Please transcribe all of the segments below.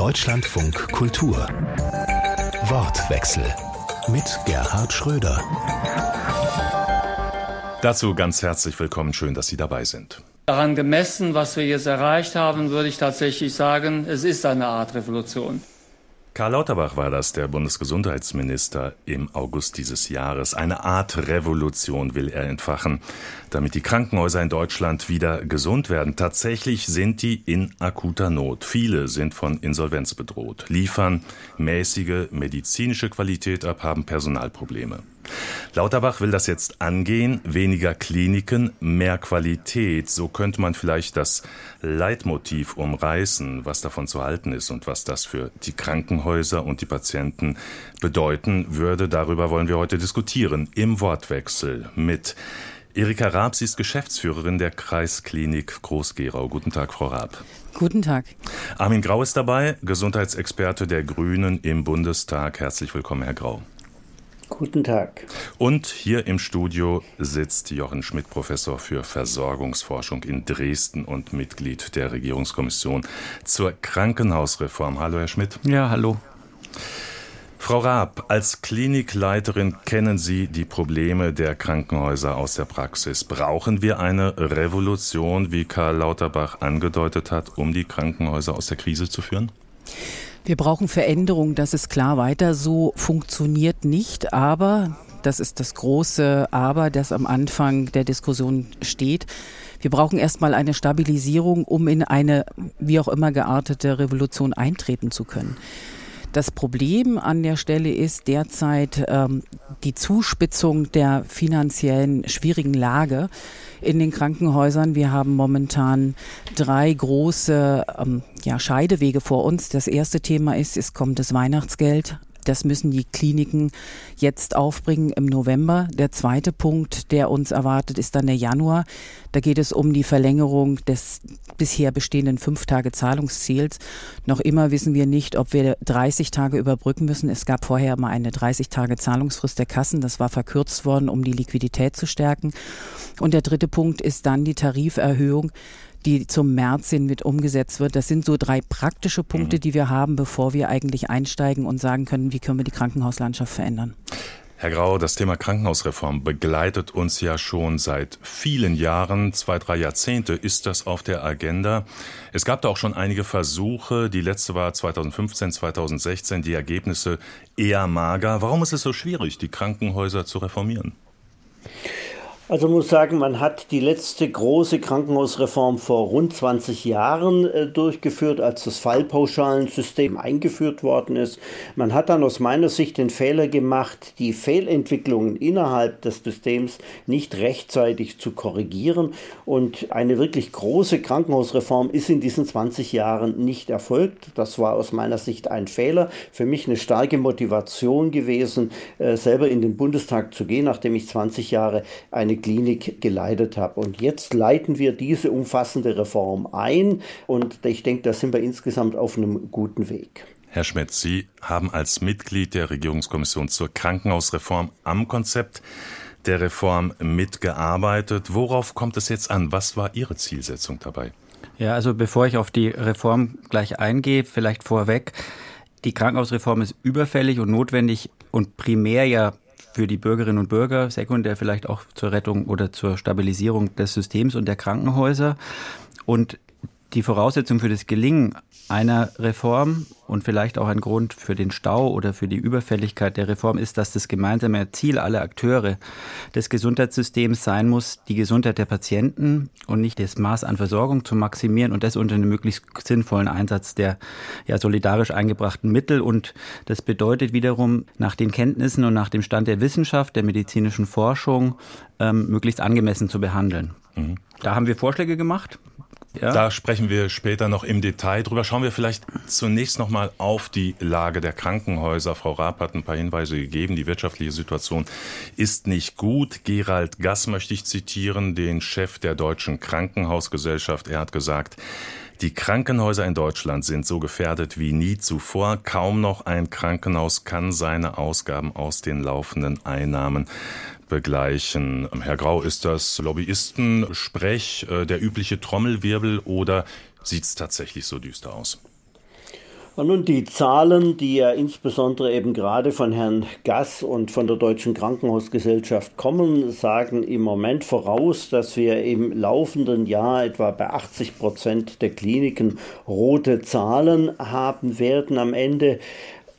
Deutschlandfunk Kultur. Wortwechsel mit Gerhard Schröder. Dazu ganz herzlich willkommen. Schön, dass Sie dabei sind. Daran gemessen, was wir jetzt erreicht haben, würde ich tatsächlich sagen, es ist eine Art Revolution. Karl Lauterbach war das, der Bundesgesundheitsminister im August dieses Jahres. Eine Art Revolution will er entfachen, damit die Krankenhäuser in Deutschland wieder gesund werden. Tatsächlich sind die in akuter Not. Viele sind von Insolvenz bedroht, liefern mäßige medizinische Qualität ab, haben Personalprobleme. Lauterbach will das jetzt angehen. Weniger Kliniken, mehr Qualität. So könnte man vielleicht das Leitmotiv umreißen, was davon zu halten ist und was das für die Krankenhäuser und die Patienten bedeuten würde. Darüber wollen wir heute diskutieren. Im Wortwechsel mit Erika Raab, sie ist Geschäftsführerin der Kreisklinik Groß-Gerau. Guten Tag, Frau Raab. Guten Tag. Armin Grau ist dabei, Gesundheitsexperte der Grünen im Bundestag. Herzlich willkommen, Herr Grau. Guten Tag. Und hier im Studio sitzt Jochen Schmidt, Professor für Versorgungsforschung in Dresden und Mitglied der Regierungskommission zur Krankenhausreform. Hallo, Herr Schmidt. Ja, hallo. Frau Raab, als Klinikleiterin kennen Sie die Probleme der Krankenhäuser aus der Praxis. Brauchen wir eine Revolution, wie Karl Lauterbach angedeutet hat, um die Krankenhäuser aus der Krise zu führen? Wir brauchen Veränderung, das ist klar. Weiter so funktioniert nicht, aber das ist das große Aber, das am Anfang der Diskussion steht. Wir brauchen erstmal eine Stabilisierung, um in eine wie auch immer geartete Revolution eintreten zu können. Das Problem an der Stelle ist derzeit ähm, die Zuspitzung der finanziellen schwierigen Lage in den Krankenhäusern. Wir haben momentan drei große ähm, ja, Scheidewege vor uns. Das erste Thema ist, es kommt das Weihnachtsgeld das müssen die Kliniken jetzt aufbringen im November. Der zweite Punkt, der uns erwartet, ist dann der Januar. Da geht es um die Verlängerung des bisher bestehenden fünf Tage Zahlungsziels. Noch immer wissen wir nicht, ob wir 30 Tage überbrücken müssen. Es gab vorher mal eine 30 Tage Zahlungsfrist der Kassen. Das war verkürzt worden, um die Liquidität zu stärken. Und der dritte Punkt ist dann die Tariferhöhung die zum März hin mit umgesetzt wird. Das sind so drei praktische Punkte, mhm. die wir haben, bevor wir eigentlich einsteigen und sagen können, wie können wir die Krankenhauslandschaft verändern. Herr Grau, das Thema Krankenhausreform begleitet uns ja schon seit vielen Jahren, zwei, drei Jahrzehnte ist das auf der Agenda. Es gab da auch schon einige Versuche. Die letzte war 2015, 2016, die Ergebnisse eher mager. Warum ist es so schwierig, die Krankenhäuser zu reformieren? Also muss sagen, man hat die letzte große Krankenhausreform vor rund 20 Jahren äh, durchgeführt, als das Fallpauschalensystem eingeführt worden ist. Man hat dann aus meiner Sicht den Fehler gemacht, die Fehlentwicklungen innerhalb des Systems nicht rechtzeitig zu korrigieren. Und eine wirklich große Krankenhausreform ist in diesen 20 Jahren nicht erfolgt. Das war aus meiner Sicht ein Fehler. Für mich eine starke Motivation gewesen, äh, selber in den Bundestag zu gehen, nachdem ich 20 Jahre eine Klinik geleitet habe. Und jetzt leiten wir diese umfassende Reform ein und ich denke, da sind wir insgesamt auf einem guten Weg. Herr Schmidt, Sie haben als Mitglied der Regierungskommission zur Krankenhausreform am Konzept der Reform mitgearbeitet. Worauf kommt es jetzt an? Was war Ihre Zielsetzung dabei? Ja, also bevor ich auf die Reform gleich eingehe, vielleicht vorweg. Die Krankenhausreform ist überfällig und notwendig und primär ja für die Bürgerinnen und Bürger, sekundär vielleicht auch zur Rettung oder zur Stabilisierung des Systems und der Krankenhäuser. Und die Voraussetzung für das Gelingen einer Reform und vielleicht auch ein Grund für den Stau oder für die Überfälligkeit der Reform ist, dass das gemeinsame Ziel aller Akteure des Gesundheitssystems sein muss, die Gesundheit der Patienten und nicht das Maß an Versorgung zu maximieren und das unter einem möglichst sinnvollen Einsatz der ja, solidarisch eingebrachten Mittel. Und das bedeutet wiederum, nach den Kenntnissen und nach dem Stand der Wissenschaft, der medizinischen Forschung, ähm, möglichst angemessen zu behandeln. Mhm. Da haben wir Vorschläge gemacht. Ja? Da sprechen wir später noch im Detail drüber. Schauen wir vielleicht zunächst noch mal auf die Lage der Krankenhäuser. Frau Raab hat ein paar Hinweise gegeben. Die wirtschaftliche Situation ist nicht gut. Gerald Gass möchte ich zitieren, den Chef der Deutschen Krankenhausgesellschaft. Er hat gesagt, die Krankenhäuser in Deutschland sind so gefährdet wie nie zuvor. Kaum noch ein Krankenhaus kann seine Ausgaben aus den laufenden Einnahmen begleichen. Herr Grau, ist das Lobbyisten-Sprech, äh, der übliche Trommelwirbel oder sieht es tatsächlich so düster aus? Nun, die Zahlen, die ja insbesondere eben gerade von Herrn Gass und von der Deutschen Krankenhausgesellschaft kommen, sagen im Moment voraus, dass wir im laufenden Jahr etwa bei 80 Prozent der Kliniken rote Zahlen haben werden am Ende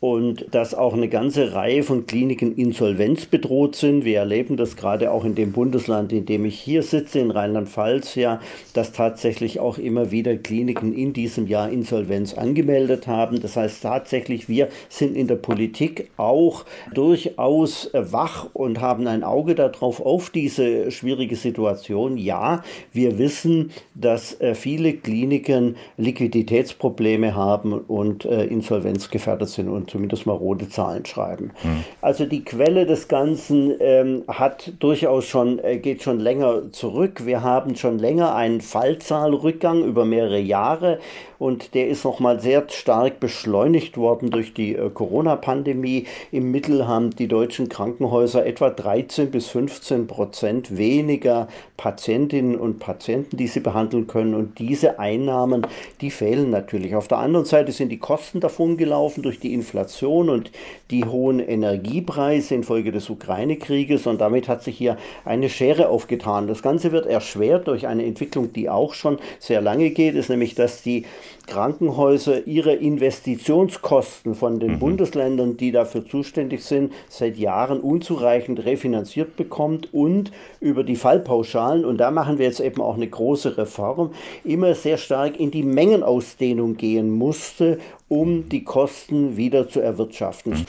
und dass auch eine ganze Reihe von Kliniken insolvenzbedroht sind. Wir erleben das gerade auch in dem Bundesland, in dem ich hier sitze, in Rheinland-Pfalz, ja, dass tatsächlich auch immer wieder Kliniken in diesem Jahr Insolvenz angemeldet haben. Das heißt tatsächlich, wir sind in der Politik auch durchaus wach und haben ein Auge darauf, auf diese schwierige Situation. Ja, wir wissen, dass äh, viele Kliniken Liquiditätsprobleme haben und äh, insolvenzgefährdet sind und zumindest mal rote Zahlen schreiben. Mhm. Also die Quelle des Ganzen ähm, hat durchaus schon, äh, geht schon länger zurück. Wir haben schon länger einen Fallzahlrückgang über mehrere Jahre und der ist nochmal sehr stark beschleunigt worden durch die äh, Corona-Pandemie. Im Mittel haben die deutschen Krankenhäuser etwa 13 bis 15 Prozent weniger Patientinnen und Patienten, die sie behandeln können. Und diese Einnahmen, die fehlen natürlich. Auf der anderen Seite sind die Kosten davon gelaufen durch die Inflation und die hohen Energiepreise infolge des Ukraine-Krieges. Und damit hat sich hier eine Schere aufgetan. Das Ganze wird erschwert durch eine Entwicklung, die auch schon sehr lange geht, ist nämlich, dass die Krankenhäuser ihre Investitionskosten von den mhm. Bundesländern, die dafür zuständig sind, seit Jahren unzureichend refinanziert bekommt und über die Fallpauschalen, und da machen wir jetzt eben auch eine große Reform, immer sehr stark in die Mengenausdehnung gehen musste, um die Kosten wieder zu erwirtschaften. Mhm.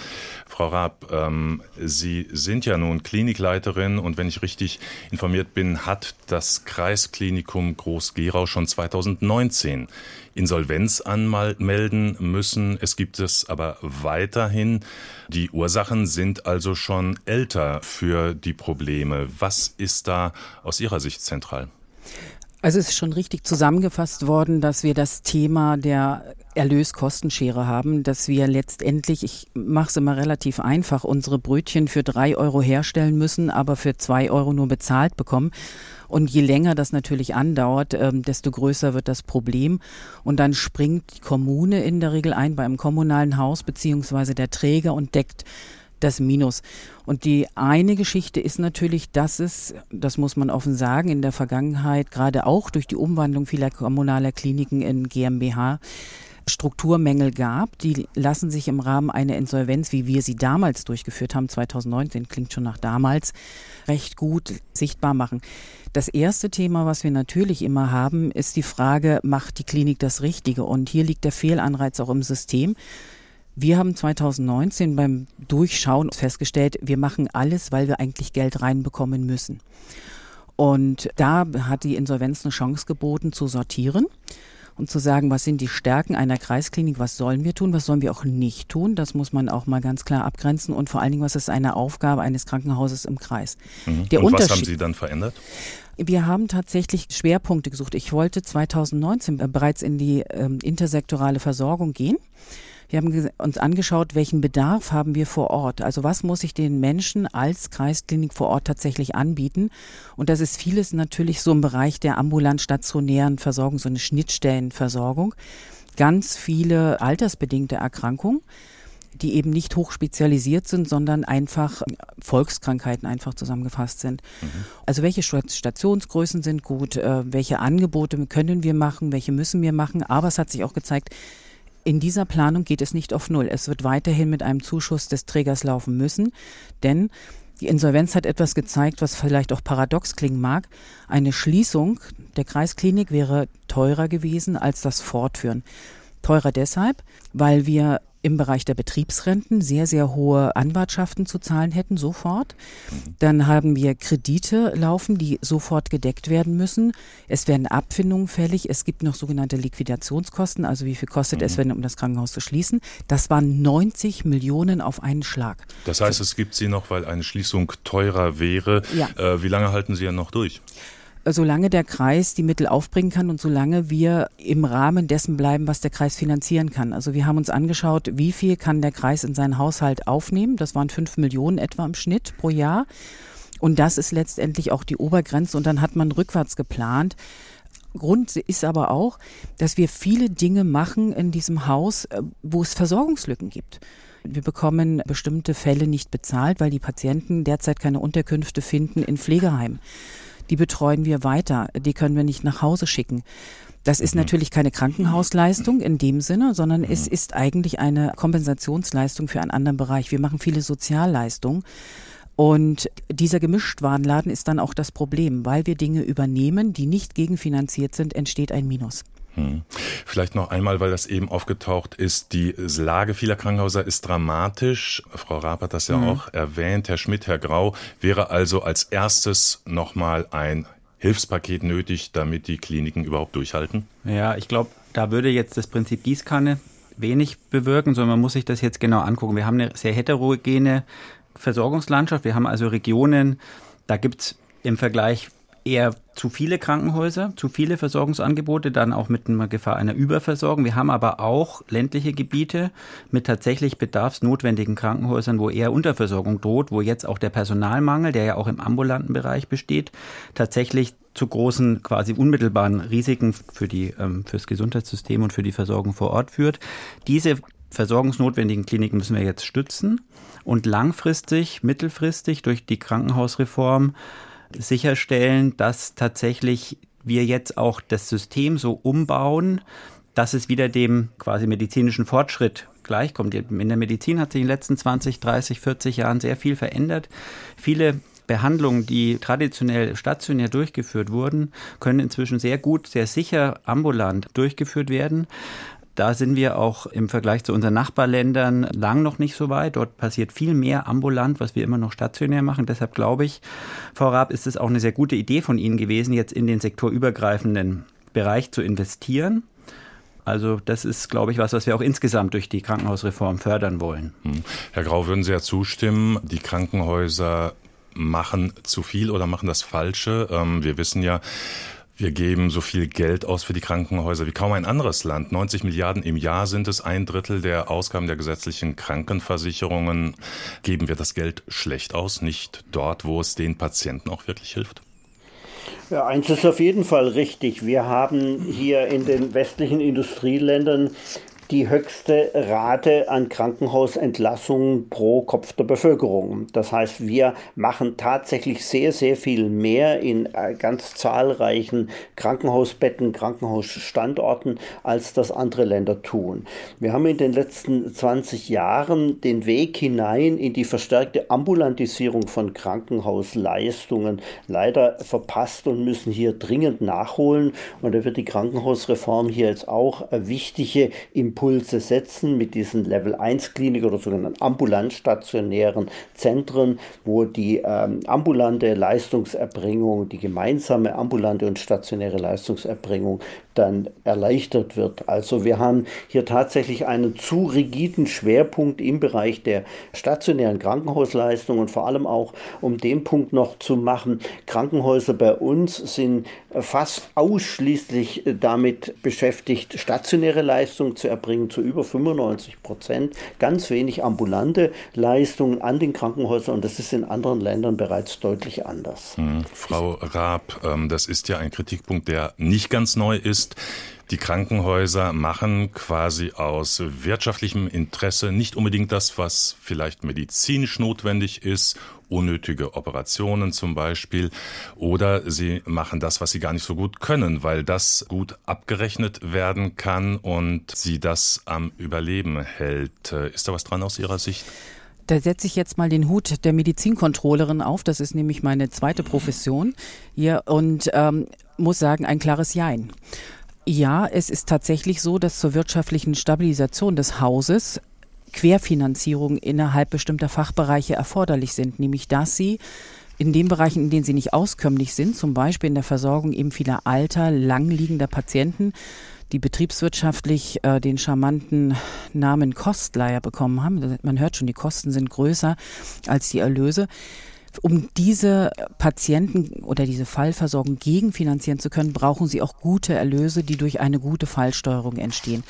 Frau Raab, ähm, Sie sind ja nun Klinikleiterin und wenn ich richtig informiert bin, hat das Kreisklinikum Groß-Gerau schon 2019 Insolvenz anmelden müssen. Es gibt es aber weiterhin. Die Ursachen sind also schon älter für die Probleme. Was ist da aus Ihrer Sicht zentral? Also es ist schon richtig zusammengefasst worden, dass wir das Thema der Erlöskostenschere haben, dass wir letztendlich, ich mache es immer relativ einfach, unsere Brötchen für drei Euro herstellen müssen, aber für zwei Euro nur bezahlt bekommen. Und je länger das natürlich andauert, ähm, desto größer wird das Problem. Und dann springt die Kommune in der Regel ein beim kommunalen Haus beziehungsweise der Träger und deckt das Minus. Und die eine Geschichte ist natürlich, dass es, das muss man offen sagen, in der Vergangenheit, gerade auch durch die Umwandlung vieler kommunaler Kliniken in GmbH, Strukturmängel gab. Die lassen sich im Rahmen einer Insolvenz, wie wir sie damals durchgeführt haben, 2019, klingt schon nach damals, recht gut sichtbar machen. Das erste Thema, was wir natürlich immer haben, ist die Frage, macht die Klinik das Richtige? Und hier liegt der Fehlanreiz auch im System. Wir haben 2019 beim Durchschauen festgestellt, wir machen alles, weil wir eigentlich Geld reinbekommen müssen. Und da hat die Insolvenz eine Chance geboten zu sortieren und zu sagen, was sind die Stärken einer Kreisklinik, was sollen wir tun, was sollen wir auch nicht tun. Das muss man auch mal ganz klar abgrenzen und vor allen Dingen, was ist eine Aufgabe eines Krankenhauses im Kreis. Mhm. Der und was haben Sie dann verändert? Wir haben tatsächlich Schwerpunkte gesucht. Ich wollte 2019 bereits in die ähm, intersektorale Versorgung gehen. Wir haben uns angeschaut, welchen Bedarf haben wir vor Ort. Also was muss ich den Menschen als Kreisklinik vor Ort tatsächlich anbieten? Und das ist vieles natürlich so im Bereich der ambulant-stationären Versorgung, so eine Schnittstellenversorgung. Ganz viele altersbedingte Erkrankungen die eben nicht hochspezialisiert sind, sondern einfach Volkskrankheiten einfach zusammengefasst sind. Mhm. Also welche Stationsgrößen sind gut, äh, welche Angebote können wir machen, welche müssen wir machen, aber es hat sich auch gezeigt, in dieser Planung geht es nicht auf Null. Es wird weiterhin mit einem Zuschuss des Trägers laufen müssen, denn die Insolvenz hat etwas gezeigt, was vielleicht auch paradox klingen mag. Eine Schließung der Kreisklinik wäre teurer gewesen als das Fortführen. Teurer deshalb, weil wir im Bereich der Betriebsrenten sehr, sehr hohe Anwartschaften zu zahlen hätten, sofort. Dann haben wir Kredite laufen, die sofort gedeckt werden müssen. Es werden Abfindungen fällig. Es gibt noch sogenannte Liquidationskosten, also wie viel kostet mhm. es, wenn um das Krankenhaus zu schließen. Das waren 90 Millionen auf einen Schlag. Das heißt, es gibt sie noch, weil eine Schließung teurer wäre. Ja. Äh, wie lange halten Sie ja noch durch? Solange der Kreis die Mittel aufbringen kann und solange wir im Rahmen dessen bleiben, was der Kreis finanzieren kann. Also wir haben uns angeschaut, wie viel kann der Kreis in seinen Haushalt aufnehmen. Das waren fünf Millionen etwa im Schnitt pro Jahr. Und das ist letztendlich auch die Obergrenze. Und dann hat man rückwärts geplant. Grund ist aber auch, dass wir viele Dinge machen in diesem Haus, äh, wo es Versorgungslücken gibt. Wir bekommen bestimmte Fälle nicht bezahlt, weil die Patienten derzeit keine Unterkünfte finden in Pflegeheimen. Die betreuen wir weiter, die können wir nicht nach Hause schicken. Das ist mhm. natürlich keine Krankenhausleistung in dem Sinne, sondern es mhm. ist eigentlich eine Kompensationsleistung für einen anderen Bereich. Wir machen viele Sozialleistungen. Und dieser Gemischtwarenladen ist dann auch das Problem, weil wir Dinge übernehmen, die nicht gegenfinanziert sind, entsteht ein Minus. Hm. Vielleicht noch einmal, weil das eben aufgetaucht ist, die Lage vieler Krankenhäuser ist dramatisch. Frau Raab hat das ja hm. auch erwähnt. Herr Schmidt, Herr Grau, wäre also als erstes nochmal ein Hilfspaket nötig, damit die Kliniken überhaupt durchhalten? Ja, ich glaube, da würde jetzt das Prinzip Gießkanne wenig bewirken, sondern man muss sich das jetzt genau angucken. Wir haben eine sehr heterogene Versorgungslandschaft. Wir haben also Regionen, da gibt es im Vergleich eher zu viele Krankenhäuser, zu viele Versorgungsangebote, dann auch mit einer Gefahr einer Überversorgung. Wir haben aber auch ländliche Gebiete mit tatsächlich bedarfsnotwendigen Krankenhäusern, wo eher Unterversorgung droht, wo jetzt auch der Personalmangel, der ja auch im ambulanten Bereich besteht, tatsächlich zu großen, quasi unmittelbaren Risiken für die, ähm, fürs Gesundheitssystem und für die Versorgung vor Ort führt. Diese versorgungsnotwendigen Kliniken müssen wir jetzt stützen und langfristig, mittelfristig durch die Krankenhausreform sicherstellen, dass tatsächlich wir jetzt auch das System so umbauen, dass es wieder dem quasi medizinischen Fortschritt gleichkommt. In der Medizin hat sich in den letzten 20, 30, 40 Jahren sehr viel verändert. Viele Behandlungen, die traditionell stationär durchgeführt wurden, können inzwischen sehr gut, sehr sicher ambulant durchgeführt werden. Da sind wir auch im Vergleich zu unseren Nachbarländern lang noch nicht so weit. Dort passiert viel mehr ambulant, was wir immer noch stationär machen. Deshalb glaube ich, Frau Raab, ist es auch eine sehr gute Idee von Ihnen gewesen, jetzt in den sektorübergreifenden Bereich zu investieren. Also das ist, glaube ich, was, was wir auch insgesamt durch die Krankenhausreform fördern wollen. Hm. Herr Grau, würden Sie ja zustimmen, die Krankenhäuser machen zu viel oder machen das Falsche? Ähm, wir wissen ja, wir geben so viel Geld aus für die Krankenhäuser wie kaum ein anderes Land. 90 Milliarden im Jahr sind es, ein Drittel der Ausgaben der gesetzlichen Krankenversicherungen. Geben wir das Geld schlecht aus, nicht dort, wo es den Patienten auch wirklich hilft? Ja, eins ist auf jeden Fall richtig. Wir haben hier in den westlichen Industrieländern die höchste Rate an Krankenhausentlassungen pro Kopf der Bevölkerung. Das heißt, wir machen tatsächlich sehr, sehr viel mehr in äh, ganz zahlreichen Krankenhausbetten, Krankenhausstandorten, als das andere Länder tun. Wir haben in den letzten 20 Jahren den Weg hinein in die verstärkte Ambulantisierung von Krankenhausleistungen leider verpasst und müssen hier dringend nachholen. Und da wird die Krankenhausreform hier jetzt auch wichtige Impulse Impulse setzen mit diesen Level 1 Klinik oder sogenannten ambulant stationären Zentren, wo die ähm, ambulante Leistungserbringung, die gemeinsame ambulante und stationäre Leistungserbringung dann erleichtert wird. Also wir haben hier tatsächlich einen zu rigiden Schwerpunkt im Bereich der stationären Krankenhausleistung und vor allem auch, um den Punkt noch zu machen, Krankenhäuser bei uns sind fast ausschließlich damit beschäftigt, stationäre Leistungen zu erbringen, zu über 95 Prozent. Ganz wenig ambulante Leistungen an den Krankenhäusern und das ist in anderen Ländern bereits deutlich anders. Hm. Frau Raab, ähm, das ist ja ein Kritikpunkt, der nicht ganz neu ist. Die Krankenhäuser machen quasi aus wirtschaftlichem Interesse nicht unbedingt das, was vielleicht medizinisch notwendig ist, unnötige Operationen zum Beispiel, oder sie machen das, was sie gar nicht so gut können, weil das gut abgerechnet werden kann und sie das am Überleben hält. Ist da was dran aus Ihrer Sicht? Da setze ich jetzt mal den Hut der Medizinkontrollerin auf. Das ist nämlich meine zweite Profession hier und ähm, muss sagen, ein klares Jein. Ja, es ist tatsächlich so, dass zur wirtschaftlichen Stabilisation des Hauses Querfinanzierung innerhalb bestimmter Fachbereiche erforderlich sind, nämlich dass sie in den Bereichen, in denen sie nicht auskömmlich sind, zum Beispiel in der Versorgung eben vieler alter, langliegender Patienten, die betriebswirtschaftlich äh, den charmanten Namen Kostleier bekommen haben. Man hört schon, die Kosten sind größer als die Erlöse um diese Patienten oder diese Fallversorgung gegenfinanzieren zu können, brauchen sie auch gute Erlöse, die durch eine gute Fallsteuerung entstehen.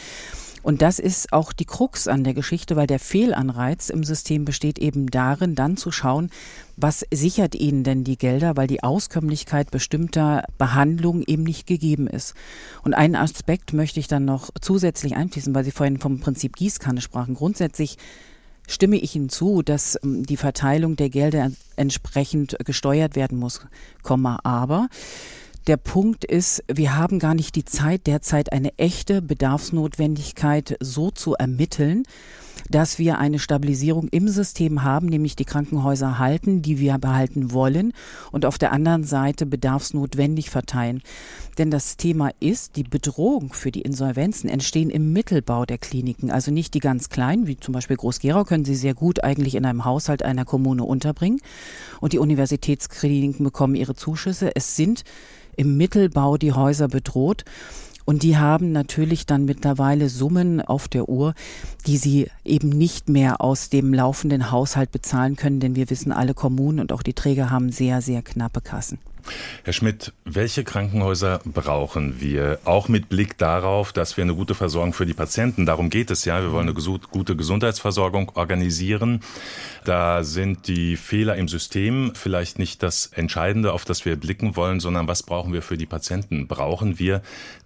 Und das ist auch die Krux an der Geschichte, weil der Fehlanreiz im System besteht eben darin, dann zu schauen, was sichert ihnen denn die Gelder, weil die Auskömmlichkeit bestimmter Behandlungen eben nicht gegeben ist. Und einen Aspekt möchte ich dann noch zusätzlich einfließen, weil Sie vorhin vom Prinzip Gießkanne sprachen. Grundsätzlich stimme ich Ihnen zu, dass ähm, die Verteilung der Gelder entsprechend gesteuert werden muss, aber der Punkt ist, wir haben gar nicht die Zeit derzeit eine echte Bedarfsnotwendigkeit so zu ermitteln, dass wir eine Stabilisierung im System haben, nämlich die Krankenhäuser halten, die wir behalten wollen und auf der anderen Seite bedarfsnotwendig verteilen. Denn das Thema ist, die Bedrohung für die Insolvenzen entstehen im Mittelbau der Kliniken, also nicht die ganz kleinen, wie zum Beispiel Groß-Gerau, können Sie sehr gut eigentlich in einem Haushalt einer Kommune unterbringen. Und die Universitätskliniken bekommen ihre Zuschüsse. Es sind im Mittelbau die Häuser bedroht. Und die haben natürlich dann mittlerweile Summen auf der Uhr, die sie eben nicht mehr aus dem laufenden Haushalt bezahlen können, denn wir wissen, alle Kommunen und auch die Träger haben sehr, sehr knappe Kassen. Herr Schmidt, welche Krankenhäuser brauchen wir? Auch mit Blick darauf, dass wir eine gute Versorgung für die Patienten, darum geht es ja, wir wollen eine gute Gesundheitsversorgung organisieren. Da sind die Fehler im System vielleicht nicht das Entscheidende, auf das wir blicken wollen, sondern was brauchen wir für die Patienten? Brauchen wir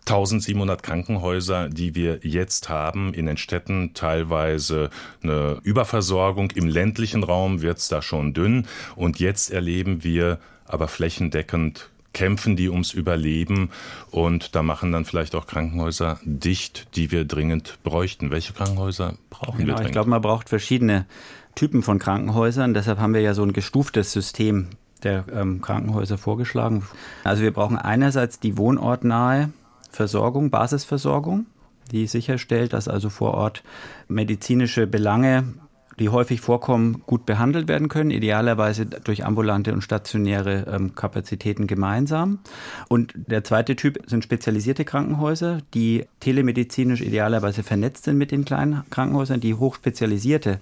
1700 Krankenhäuser, die wir jetzt haben in den Städten, teilweise eine Überversorgung. Im ländlichen Raum wird es da schon dünn. Und jetzt erleben wir aber flächendeckend kämpfen die ums Überleben und da machen dann vielleicht auch Krankenhäuser dicht, die wir dringend bräuchten. Welche Krankenhäuser brauchen genau, wir dringend? Ich glaube, man braucht verschiedene Typen von Krankenhäusern. Deshalb haben wir ja so ein gestuftes System der ähm, Krankenhäuser vorgeschlagen. Also wir brauchen einerseits die wohnortnahe Versorgung, Basisversorgung, die sicherstellt, dass also vor Ort medizinische Belange die häufig vorkommen, gut behandelt werden können, idealerweise durch ambulante und stationäre ähm, Kapazitäten gemeinsam. Und der zweite Typ sind spezialisierte Krankenhäuser, die telemedizinisch idealerweise vernetzt sind mit den kleinen Krankenhäusern, die hochspezialisierte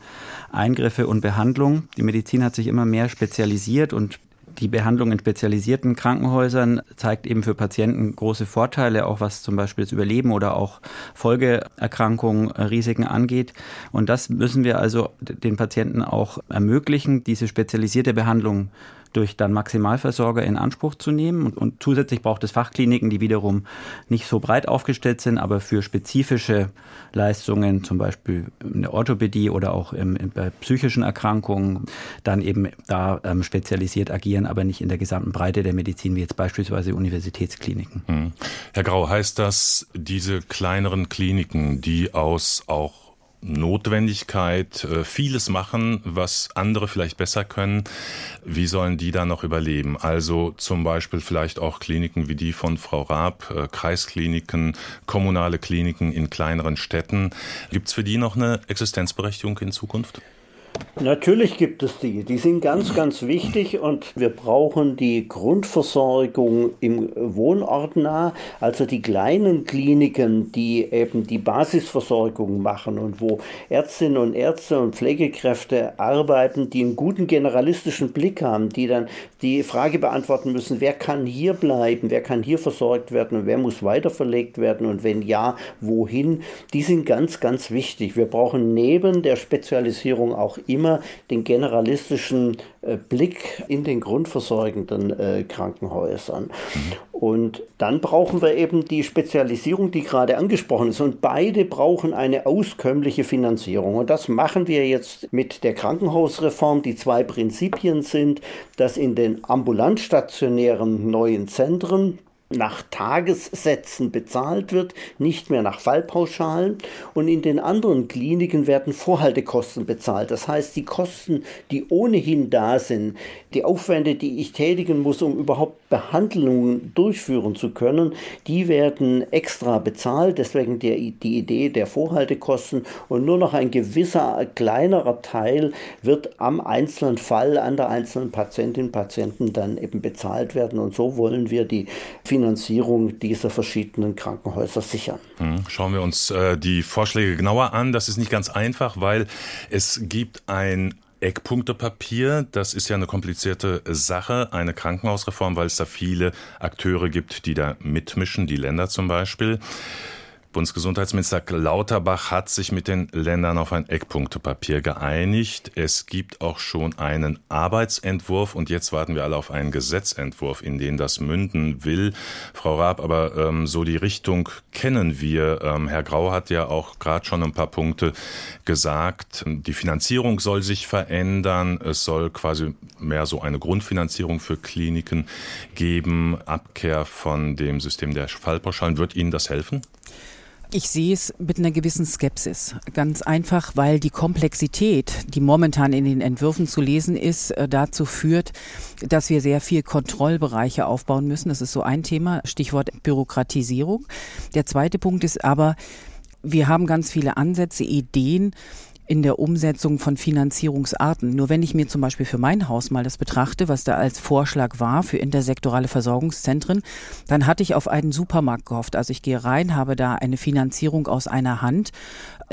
Eingriffe und Behandlungen. Die Medizin hat sich immer mehr spezialisiert und die Behandlung in spezialisierten Krankenhäusern zeigt eben für Patienten große Vorteile, auch was zum Beispiel das Überleben oder auch Folgeerkrankungen, äh, Risiken angeht. Und das müssen wir also den Patienten auch ermöglichen, diese spezialisierte Behandlung durch dann Maximalversorger in Anspruch zu nehmen. Und, und, zusätzlich braucht es Fachkliniken, die wiederum nicht so breit aufgestellt sind, aber für spezifische Leistungen, zum Beispiel in der Orthopädie oder auch im, bei psychischen Erkrankungen, dann eben da ähm, spezialisiert agieren, aber nicht in der gesamten Breite der Medizin, wie jetzt beispielsweise Universitätskliniken. Hm. Herr Grau, heißt das, diese kleineren Kliniken, die aus auch Notwendigkeit, äh, vieles machen, was andere vielleicht besser können. Wie sollen die da noch überleben? Also zum Beispiel vielleicht auch Kliniken wie die von Frau Raab, äh, Kreiskliniken, kommunale Kliniken in kleineren Städten. Gibt es für die noch eine Existenzberechtigung in Zukunft? Natürlich gibt es die. Die sind ganz, ganz wichtig und wir brauchen die Grundversorgung im Wohnort nah, also die kleinen Kliniken, die eben die Basisversorgung machen und wo Ärztinnen und Ärzte und Pflegekräfte arbeiten, die einen guten generalistischen Blick haben, die dann die Frage beantworten müssen, wer kann hier bleiben, wer kann hier versorgt werden und wer muss weiterverlegt werden und wenn ja, wohin. Die sind ganz, ganz wichtig. Wir brauchen neben der Spezialisierung auch immer den generalistischen äh, Blick in den grundversorgenden äh, Krankenhäusern. Mhm. Und dann brauchen wir eben die Spezialisierung, die gerade angesprochen ist. Und beide brauchen eine auskömmliche Finanzierung. Und das machen wir jetzt mit der Krankenhausreform. Die zwei Prinzipien sind, dass in den ambulant stationären neuen Zentren nach Tagessätzen bezahlt wird, nicht mehr nach Fallpauschalen. Und in den anderen Kliniken werden Vorhaltekosten bezahlt. Das heißt, die Kosten, die ohnehin da sind, die Aufwände, die ich tätigen muss, um überhaupt Behandlungen durchführen zu können, die werden extra bezahlt. Deswegen die, die Idee der Vorhaltekosten. Und nur noch ein gewisser kleinerer Teil wird am einzelnen Fall, an der einzelnen Patientin, Patienten dann eben bezahlt werden. Und so wollen wir die Finanzierung dieser verschiedenen Krankenhäuser sichern. Hm, schauen wir uns äh, die Vorschläge genauer an. Das ist nicht ganz einfach, weil es gibt ein Eckpunktepapier, das ist ja eine komplizierte Sache, eine Krankenhausreform, weil es da viele Akteure gibt, die da mitmischen, die Länder zum Beispiel. Bundesgesundheitsminister Lauterbach hat sich mit den Ländern auf ein Eckpunktepapier geeinigt. Es gibt auch schon einen Arbeitsentwurf und jetzt warten wir alle auf einen Gesetzentwurf, in den das münden will. Frau Raab, aber ähm, so die Richtung kennen wir. Ähm, Herr Grau hat ja auch gerade schon ein paar Punkte gesagt. Die Finanzierung soll sich verändern. Es soll quasi mehr so eine Grundfinanzierung für Kliniken geben. Abkehr von dem System der Fallpauschalen. Wird Ihnen das helfen? Ich sehe es mit einer gewissen Skepsis. Ganz einfach, weil die Komplexität, die momentan in den Entwürfen zu lesen ist, äh, dazu führt, dass wir sehr viel Kontrollbereiche aufbauen müssen. Das ist so ein Thema, Stichwort Bürokratisierung. Der zweite Punkt ist aber, wir haben ganz viele Ansätze, Ideen, in der Umsetzung von Finanzierungsarten. Nur wenn ich mir zum Beispiel für mein Haus mal das betrachte, was da als Vorschlag war für intersektorale Versorgungszentren, dann hatte ich auf einen Supermarkt gehofft. Also ich gehe rein, habe da eine Finanzierung aus einer Hand,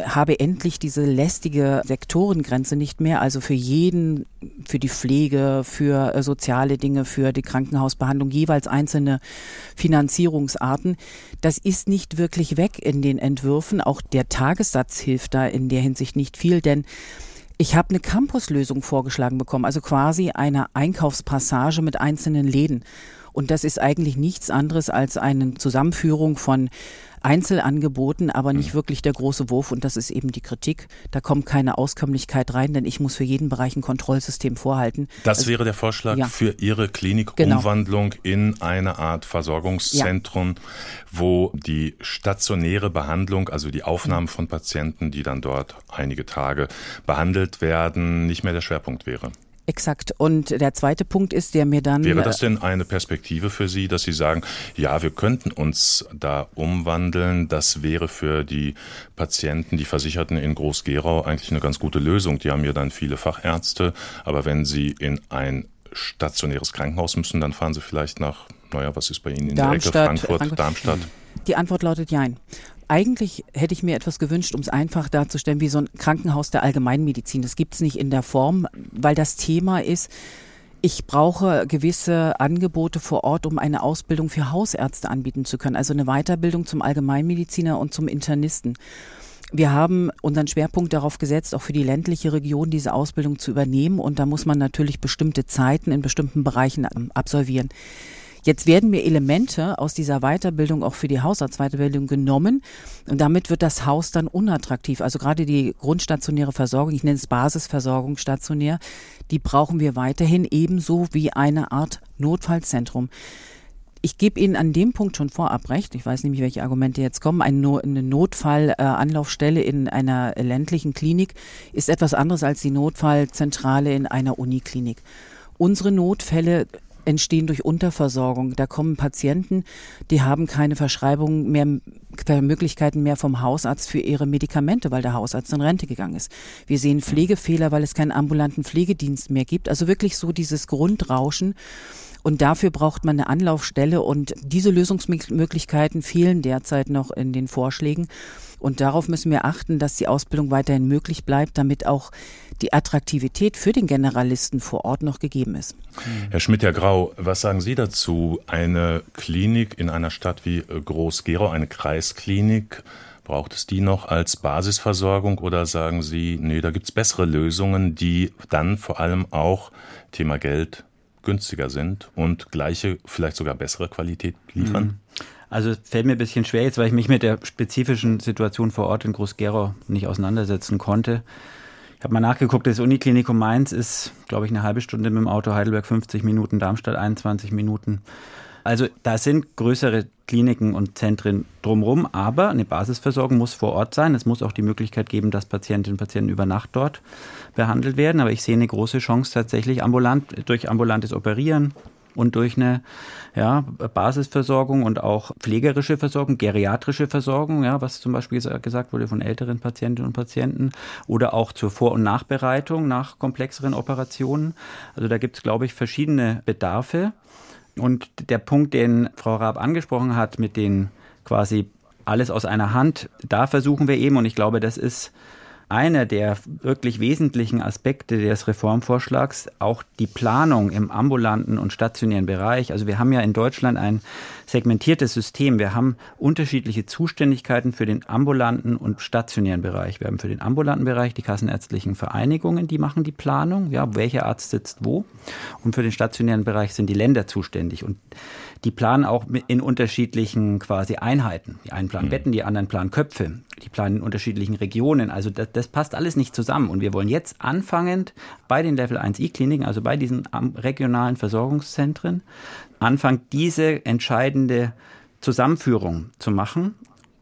habe endlich diese lästige Sektorengrenze nicht mehr, also für jeden, für die Pflege, für äh, soziale Dinge, für die Krankenhausbehandlung jeweils einzelne Finanzierungsarten. Das ist nicht wirklich weg in den Entwürfen. Auch der Tagessatz hilft da in der Hinsicht nicht viel, denn ich habe eine Campuslösung vorgeschlagen bekommen, also quasi eine Einkaufspassage mit einzelnen Läden. Und das ist eigentlich nichts anderes als eine Zusammenführung von Einzelangeboten, aber nicht mhm. wirklich der große Wurf. Und das ist eben die Kritik. Da kommt keine Auskömmlichkeit rein, denn ich muss für jeden Bereich ein Kontrollsystem vorhalten. Das also, wäre der Vorschlag ja. für Ihre Klinikumwandlung genau. in eine Art Versorgungszentrum, ja. wo die stationäre Behandlung, also die Aufnahme von Patienten, die dann dort einige Tage behandelt werden, nicht mehr der Schwerpunkt wäre. Exakt. Und der zweite Punkt ist, der mir dann. Wäre das denn eine Perspektive für Sie, dass Sie sagen, ja, wir könnten uns da umwandeln? Das wäre für die Patienten, die Versicherten in Groß-Gerau eigentlich eine ganz gute Lösung. Die haben ja dann viele Fachärzte. Aber wenn Sie in ein stationäres Krankenhaus müssen, dann fahren Sie vielleicht nach, naja, was ist bei Ihnen in Darmstadt, der Ecke? Frankfurt, Frankfurt, Darmstadt? Die Antwort lautet Jein eigentlich hätte ich mir etwas gewünscht, um es einfach darzustellen, wie so ein Krankenhaus der Allgemeinmedizin. Das gibt es nicht in der Form, weil das Thema ist, ich brauche gewisse Angebote vor Ort, um eine Ausbildung für Hausärzte anbieten zu können, also eine Weiterbildung zum Allgemeinmediziner und zum Internisten. Wir haben unseren Schwerpunkt darauf gesetzt, auch für die ländliche Region diese Ausbildung zu übernehmen. Und da muss man natürlich bestimmte Zeiten in bestimmten Bereichen absolvieren. Jetzt werden mir Elemente aus dieser Weiterbildung auch für die Hausarztweiterbildung genommen und damit wird das Haus dann unattraktiv. Also gerade die grundstationäre Versorgung, ich nenne es Basisversorgung stationär, die brauchen wir weiterhin ebenso wie eine Art Notfallzentrum. Ich gebe Ihnen an dem Punkt schon vorab recht. Ich weiß nämlich, welche Argumente jetzt kommen. Eine Notfallanlaufstelle in einer ländlichen Klinik ist etwas anderes als die Notfallzentrale in einer Uniklinik. Unsere Notfälle entstehen durch Unterversorgung. Da kommen Patienten, die haben keine Verschreibung mehr, Möglichkeiten mehr vom Hausarzt für ihre Medikamente, weil der Hausarzt in Rente gegangen ist. Wir sehen Pflegefehler, weil es keinen ambulanten Pflegedienst mehr gibt. Also wirklich so dieses Grundrauschen. Und dafür braucht man eine Anlaufstelle und diese Lösungsmöglichkeiten fehlen derzeit noch in den Vorschlägen. Und darauf müssen wir achten, dass die Ausbildung weiterhin möglich bleibt, damit auch die Attraktivität für den Generalisten vor Ort noch gegeben ist. Herr Schmidt-Herr Grau, was sagen Sie dazu? Eine Klinik in einer Stadt wie Groß-Gerau, eine Kreisklinik, Braucht es die noch als Basisversorgung oder sagen Sie, nee, da gibt es bessere Lösungen, die dann vor allem auch Thema Geld günstiger sind und gleiche, vielleicht sogar bessere Qualität liefern? Mhm. Also fällt mir ein bisschen schwer jetzt, weil ich mich mit der spezifischen Situation vor Ort in Groß-Gerau nicht auseinandersetzen konnte. Ich habe mal nachgeguckt, das Uniklinikum Mainz ist, glaube ich, eine halbe Stunde mit dem Auto, Heidelberg 50 Minuten, Darmstadt 21 Minuten. Also da sind größere Kliniken und Zentren drumherum, aber eine Basisversorgung muss vor Ort sein. Es muss auch die Möglichkeit geben, dass Patientinnen und Patienten über Nacht dort behandelt werden. Aber ich sehe eine große Chance tatsächlich ambulant, durch ambulantes Operieren, und durch eine ja, Basisversorgung und auch pflegerische Versorgung, geriatrische Versorgung, ja, was zum Beispiel gesagt wurde von älteren Patientinnen und Patienten oder auch zur Vor- und Nachbereitung nach komplexeren Operationen. Also da gibt es, glaube ich, verschiedene Bedarfe. Und der Punkt, den Frau Raab angesprochen hat, mit den quasi alles aus einer Hand, da versuchen wir eben, und ich glaube, das ist einer der wirklich wesentlichen Aspekte des Reformvorschlags auch die Planung im ambulanten und stationären Bereich. Also wir haben ja in Deutschland ein segmentiertes System. Wir haben unterschiedliche Zuständigkeiten für den ambulanten und stationären Bereich. Wir haben für den ambulanten Bereich die kassenärztlichen Vereinigungen, die machen die Planung, ja, welcher Arzt sitzt wo. Und für den stationären Bereich sind die Länder zuständig. Und die planen auch in unterschiedlichen quasi Einheiten. Die einen planen mhm. Betten, die anderen planen Köpfe. Die planen in unterschiedlichen Regionen. Also das, das passt alles nicht zusammen. Und wir wollen jetzt anfangend bei den Level 1i-Kliniken, also bei diesen regionalen Versorgungszentren, anfangen, diese entscheidende Zusammenführung zu machen,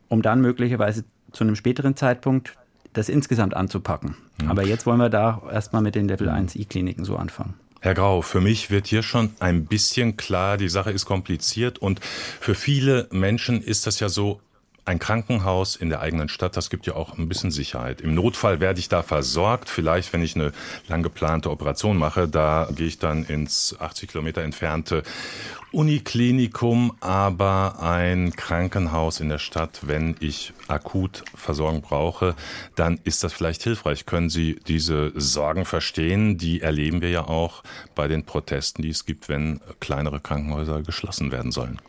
um dann möglicherweise zu einem späteren Zeitpunkt das insgesamt anzupacken. Mhm. Aber jetzt wollen wir da erstmal mit den Level 1i-Kliniken so anfangen. Herr Grau, für mich wird hier schon ein bisschen klar, die Sache ist kompliziert und für viele Menschen ist das ja so, ein Krankenhaus in der eigenen Stadt, das gibt ja auch ein bisschen Sicherheit. Im Notfall werde ich da versorgt. Vielleicht, wenn ich eine lang geplante Operation mache, da gehe ich dann ins 80 Kilometer entfernte Uniklinikum, aber ein Krankenhaus in der Stadt, wenn ich akut Versorgung brauche, dann ist das vielleicht hilfreich. Können Sie diese Sorgen verstehen? Die erleben wir ja auch bei den Protesten, die es gibt, wenn kleinere Krankenhäuser geschlossen werden sollen.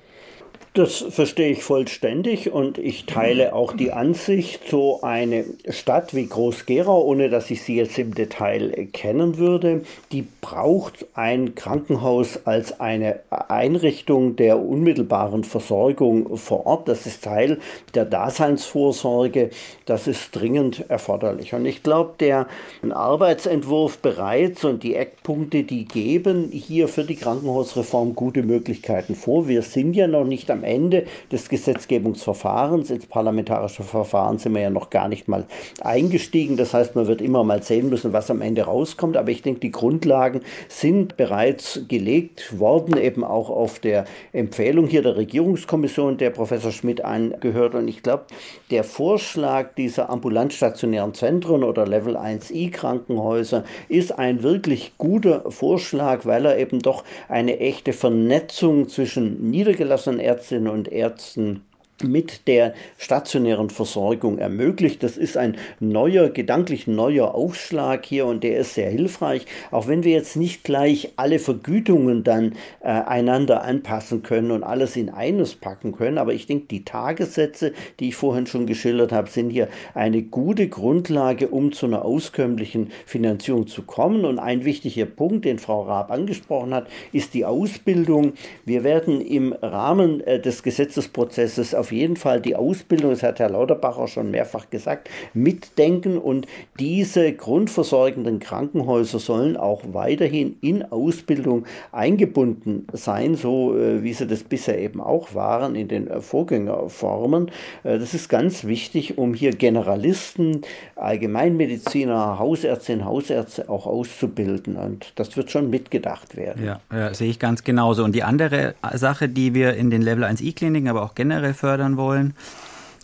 Das verstehe ich vollständig und ich teile auch die Ansicht, so eine Stadt wie Groß-Gerau, ohne dass ich sie jetzt im Detail kennen würde, die braucht ein Krankenhaus als eine Einrichtung der unmittelbaren Versorgung vor Ort. Das ist Teil der Daseinsvorsorge. Das ist dringend erforderlich. Und ich glaube, der Arbeitsentwurf bereits und die Eckpunkte, die geben hier für die Krankenhausreform gute Möglichkeiten vor. Wir sind ja noch nicht am am Ende des Gesetzgebungsverfahrens. Ins parlamentarische Verfahren sind wir ja noch gar nicht mal eingestiegen. Das heißt, man wird immer mal sehen müssen, was am Ende rauskommt. Aber ich denke, die Grundlagen sind bereits gelegt worden, eben auch auf der Empfehlung hier der Regierungskommission, der Professor Schmidt angehört. Und ich glaube, der Vorschlag dieser ambulant stationären Zentren oder Level 1i Krankenhäuser ist ein wirklich guter Vorschlag, weil er eben doch eine echte Vernetzung zwischen niedergelassenen Ärzten Ärztinnen und Ärzten mit der stationären Versorgung ermöglicht. Das ist ein neuer, gedanklich neuer Aufschlag hier und der ist sehr hilfreich, auch wenn wir jetzt nicht gleich alle Vergütungen dann äh, einander anpassen können und alles in eines packen können. Aber ich denke, die Tagessätze, die ich vorhin schon geschildert habe, sind hier eine gute Grundlage, um zu einer auskömmlichen Finanzierung zu kommen. Und ein wichtiger Punkt, den Frau Raab angesprochen hat, ist die Ausbildung. Wir werden im Rahmen äh, des Gesetzesprozesses auf jeden Fall die Ausbildung, das hat Herr Lauterbacher schon mehrfach gesagt, mitdenken und diese grundversorgenden Krankenhäuser sollen auch weiterhin in Ausbildung eingebunden sein, so äh, wie sie das bisher eben auch waren in den äh, Vorgängerformen. Äh, das ist ganz wichtig, um hier Generalisten, Allgemeinmediziner, Hausärztinnen, Hausärzte auch auszubilden und das wird schon mitgedacht werden. Ja, ja sehe ich ganz genauso. Und die andere Sache, die wir in den Level 1i-Kliniken, aber auch generell fördern, fördern wollen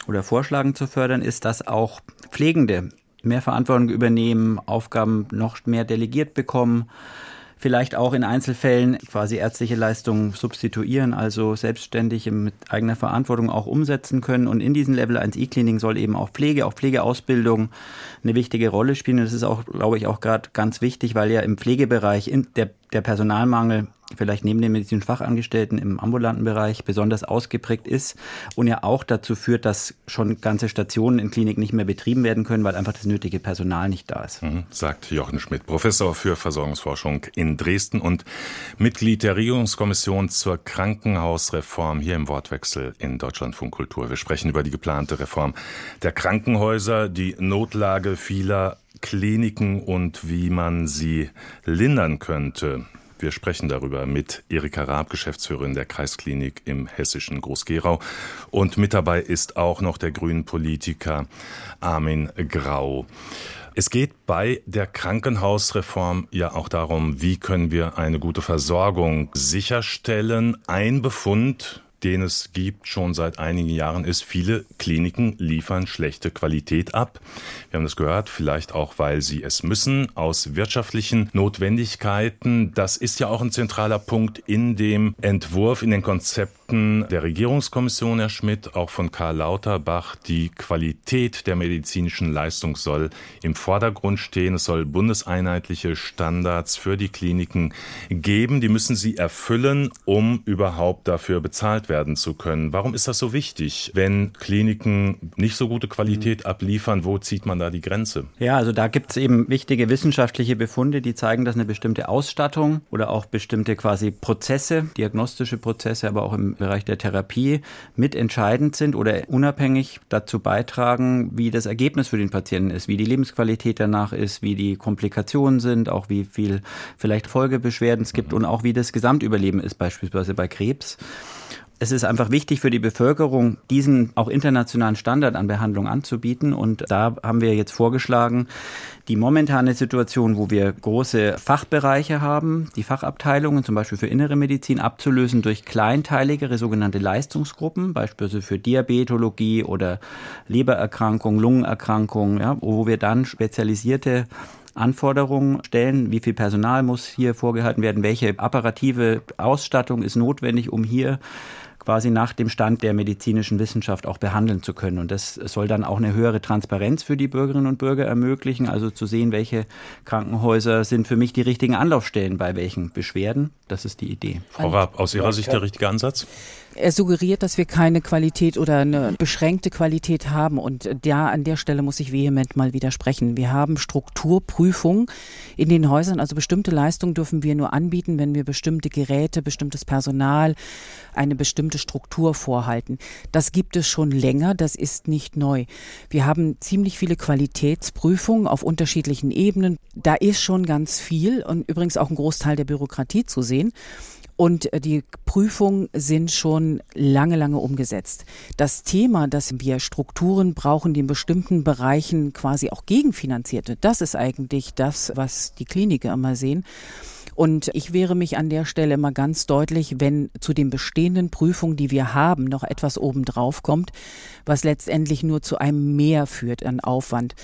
oder vorschlagen zu fördern, ist, dass auch Pflegende mehr Verantwortung übernehmen, Aufgaben noch mehr delegiert bekommen, vielleicht auch in Einzelfällen quasi ärztliche Leistungen substituieren, also selbstständig mit eigener Verantwortung auch umsetzen können. Und in diesen Level 1i-Kliniken soll eben auch Pflege, auch Pflegeausbildung eine wichtige Rolle spielen. Und das ist auch, glaube ich, auch gerade ganz wichtig, weil ja im Pflegebereich der, der Personalmangel vielleicht neben den medizinischen Fachangestellten im ambulanten Bereich besonders ausgeprägt ist und ja auch dazu führt, dass schon ganze Stationen in Kliniken nicht mehr betrieben werden können, weil einfach das nötige Personal nicht da ist. Mhm, sagt Jochen Schmidt, Professor für Versorgungsforschung in Dresden und Mitglied der Regierungskommission zur Krankenhausreform hier im Wortwechsel in Deutschlandfunk Kultur. Wir sprechen über die geplante Reform der Krankenhäuser, die Notlage vieler Kliniken und wie man sie lindern könnte. Wir sprechen darüber mit Erika Raab, Geschäftsführerin der Kreisklinik im hessischen Groß-Gerau. Und mit dabei ist auch noch der grünen Politiker Armin Grau. Es geht bei der Krankenhausreform ja auch darum, wie können wir eine gute Versorgung sicherstellen. Ein Befund den es gibt schon seit einigen Jahren, ist, viele Kliniken liefern schlechte Qualität ab. Wir haben das gehört, vielleicht auch, weil sie es müssen, aus wirtschaftlichen Notwendigkeiten. Das ist ja auch ein zentraler Punkt in dem Entwurf, in den Konzepten der Regierungskommission, Herr Schmidt, auch von Karl Lauterbach, die Qualität der medizinischen Leistung soll im Vordergrund stehen. Es soll bundeseinheitliche Standards für die Kliniken geben. Die müssen sie erfüllen, um überhaupt dafür bezahlt werden zu können. Warum ist das so wichtig, wenn Kliniken nicht so gute Qualität abliefern? Wo zieht man da die Grenze? Ja, also da gibt es eben wichtige wissenschaftliche Befunde, die zeigen, dass eine bestimmte Ausstattung oder auch bestimmte quasi Prozesse, diagnostische Prozesse, aber auch im Bereich der Therapie mitentscheidend sind oder unabhängig dazu beitragen, wie das Ergebnis für den Patienten ist, wie die Lebensqualität danach ist, wie die Komplikationen sind, auch wie viel vielleicht Folgebeschwerden es gibt und auch wie das Gesamtüberleben ist, beispielsweise bei Krebs es ist einfach wichtig für die Bevölkerung, diesen auch internationalen Standard an Behandlung anzubieten. Und da haben wir jetzt vorgeschlagen, die momentane Situation, wo wir große Fachbereiche haben, die Fachabteilungen zum Beispiel für innere Medizin abzulösen durch kleinteiligere sogenannte Leistungsgruppen, beispielsweise für Diabetologie oder Lebererkrankung, Lungenerkrankung, ja, wo wir dann spezialisierte Anforderungen stellen. Wie viel Personal muss hier vorgehalten werden? Welche apparative Ausstattung ist notwendig, um hier quasi nach dem Stand der medizinischen Wissenschaft auch behandeln zu können. Und das soll dann auch eine höhere Transparenz für die Bürgerinnen und Bürger ermöglichen, also zu sehen, welche Krankenhäuser sind für mich die richtigen Anlaufstellen bei welchen Beschwerden. Das ist die Idee. Frau Raab, aus Ihrer Sicht der richtige Ansatz? Er suggeriert, dass wir keine Qualität oder eine beschränkte Qualität haben. Und da an der Stelle muss ich vehement mal widersprechen. Wir haben Strukturprüfungen in den Häusern. Also bestimmte Leistungen dürfen wir nur anbieten, wenn wir bestimmte Geräte, bestimmtes Personal, eine bestimmte Struktur vorhalten. Das gibt es schon länger. Das ist nicht neu. Wir haben ziemlich viele Qualitätsprüfungen auf unterschiedlichen Ebenen. Da ist schon ganz viel und übrigens auch ein Großteil der Bürokratie zu sehen. Und äh, die Prüfungen sind schon lange, lange umgesetzt. Das Thema, dass wir Strukturen brauchen, die in bestimmten Bereichen quasi auch gegenfinanziert wird, das ist eigentlich das, was die Kliniker immer sehen. Und ich wehre mich an der Stelle immer ganz deutlich, wenn zu den bestehenden Prüfungen, die wir haben, noch etwas obendrauf kommt, was letztendlich nur zu einem Mehr führt an Aufwand.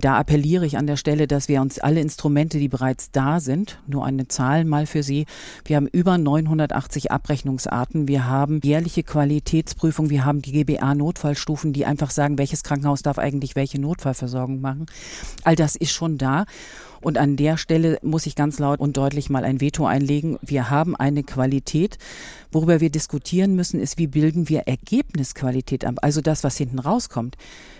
Da appelliere ich an der Stelle, dass wir uns alle Instrumente, die bereits da sind, nur eine Zahl mal für Sie. Wir haben über 980 Abrechnungsarten. Wir haben jährliche Qualitätsprüfung. Wir haben die GBA-Notfallstufen, die einfach sagen, welches Krankenhaus darf eigentlich welche Notfallversorgung machen. All das ist schon da. Und an der Stelle muss ich ganz laut und deutlich mal ein Veto einlegen. Wir haben eine Qualität. Worüber wir diskutieren müssen, ist, wie bilden wir Ergebnisqualität ab? Also das, was hinten rauskommt.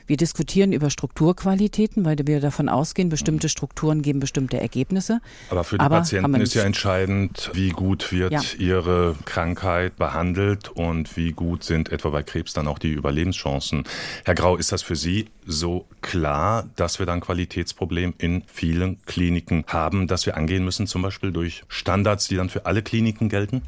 Wir diskutieren über Strukturqualitäten, weil wir davon ausgehen, bestimmte Strukturen geben bestimmte Ergebnisse. Aber für die Aber Patienten ist ja entscheidend, wie gut wird ja. ihre Krankheit behandelt und wie gut sind etwa bei Krebs dann auch die Überlebenschancen. Herr Grau, ist das für Sie so klar, dass wir dann Qualitätsproblem in vielen Kliniken haben, dass wir angehen müssen, zum Beispiel durch Standards, die dann für alle Kliniken gelten?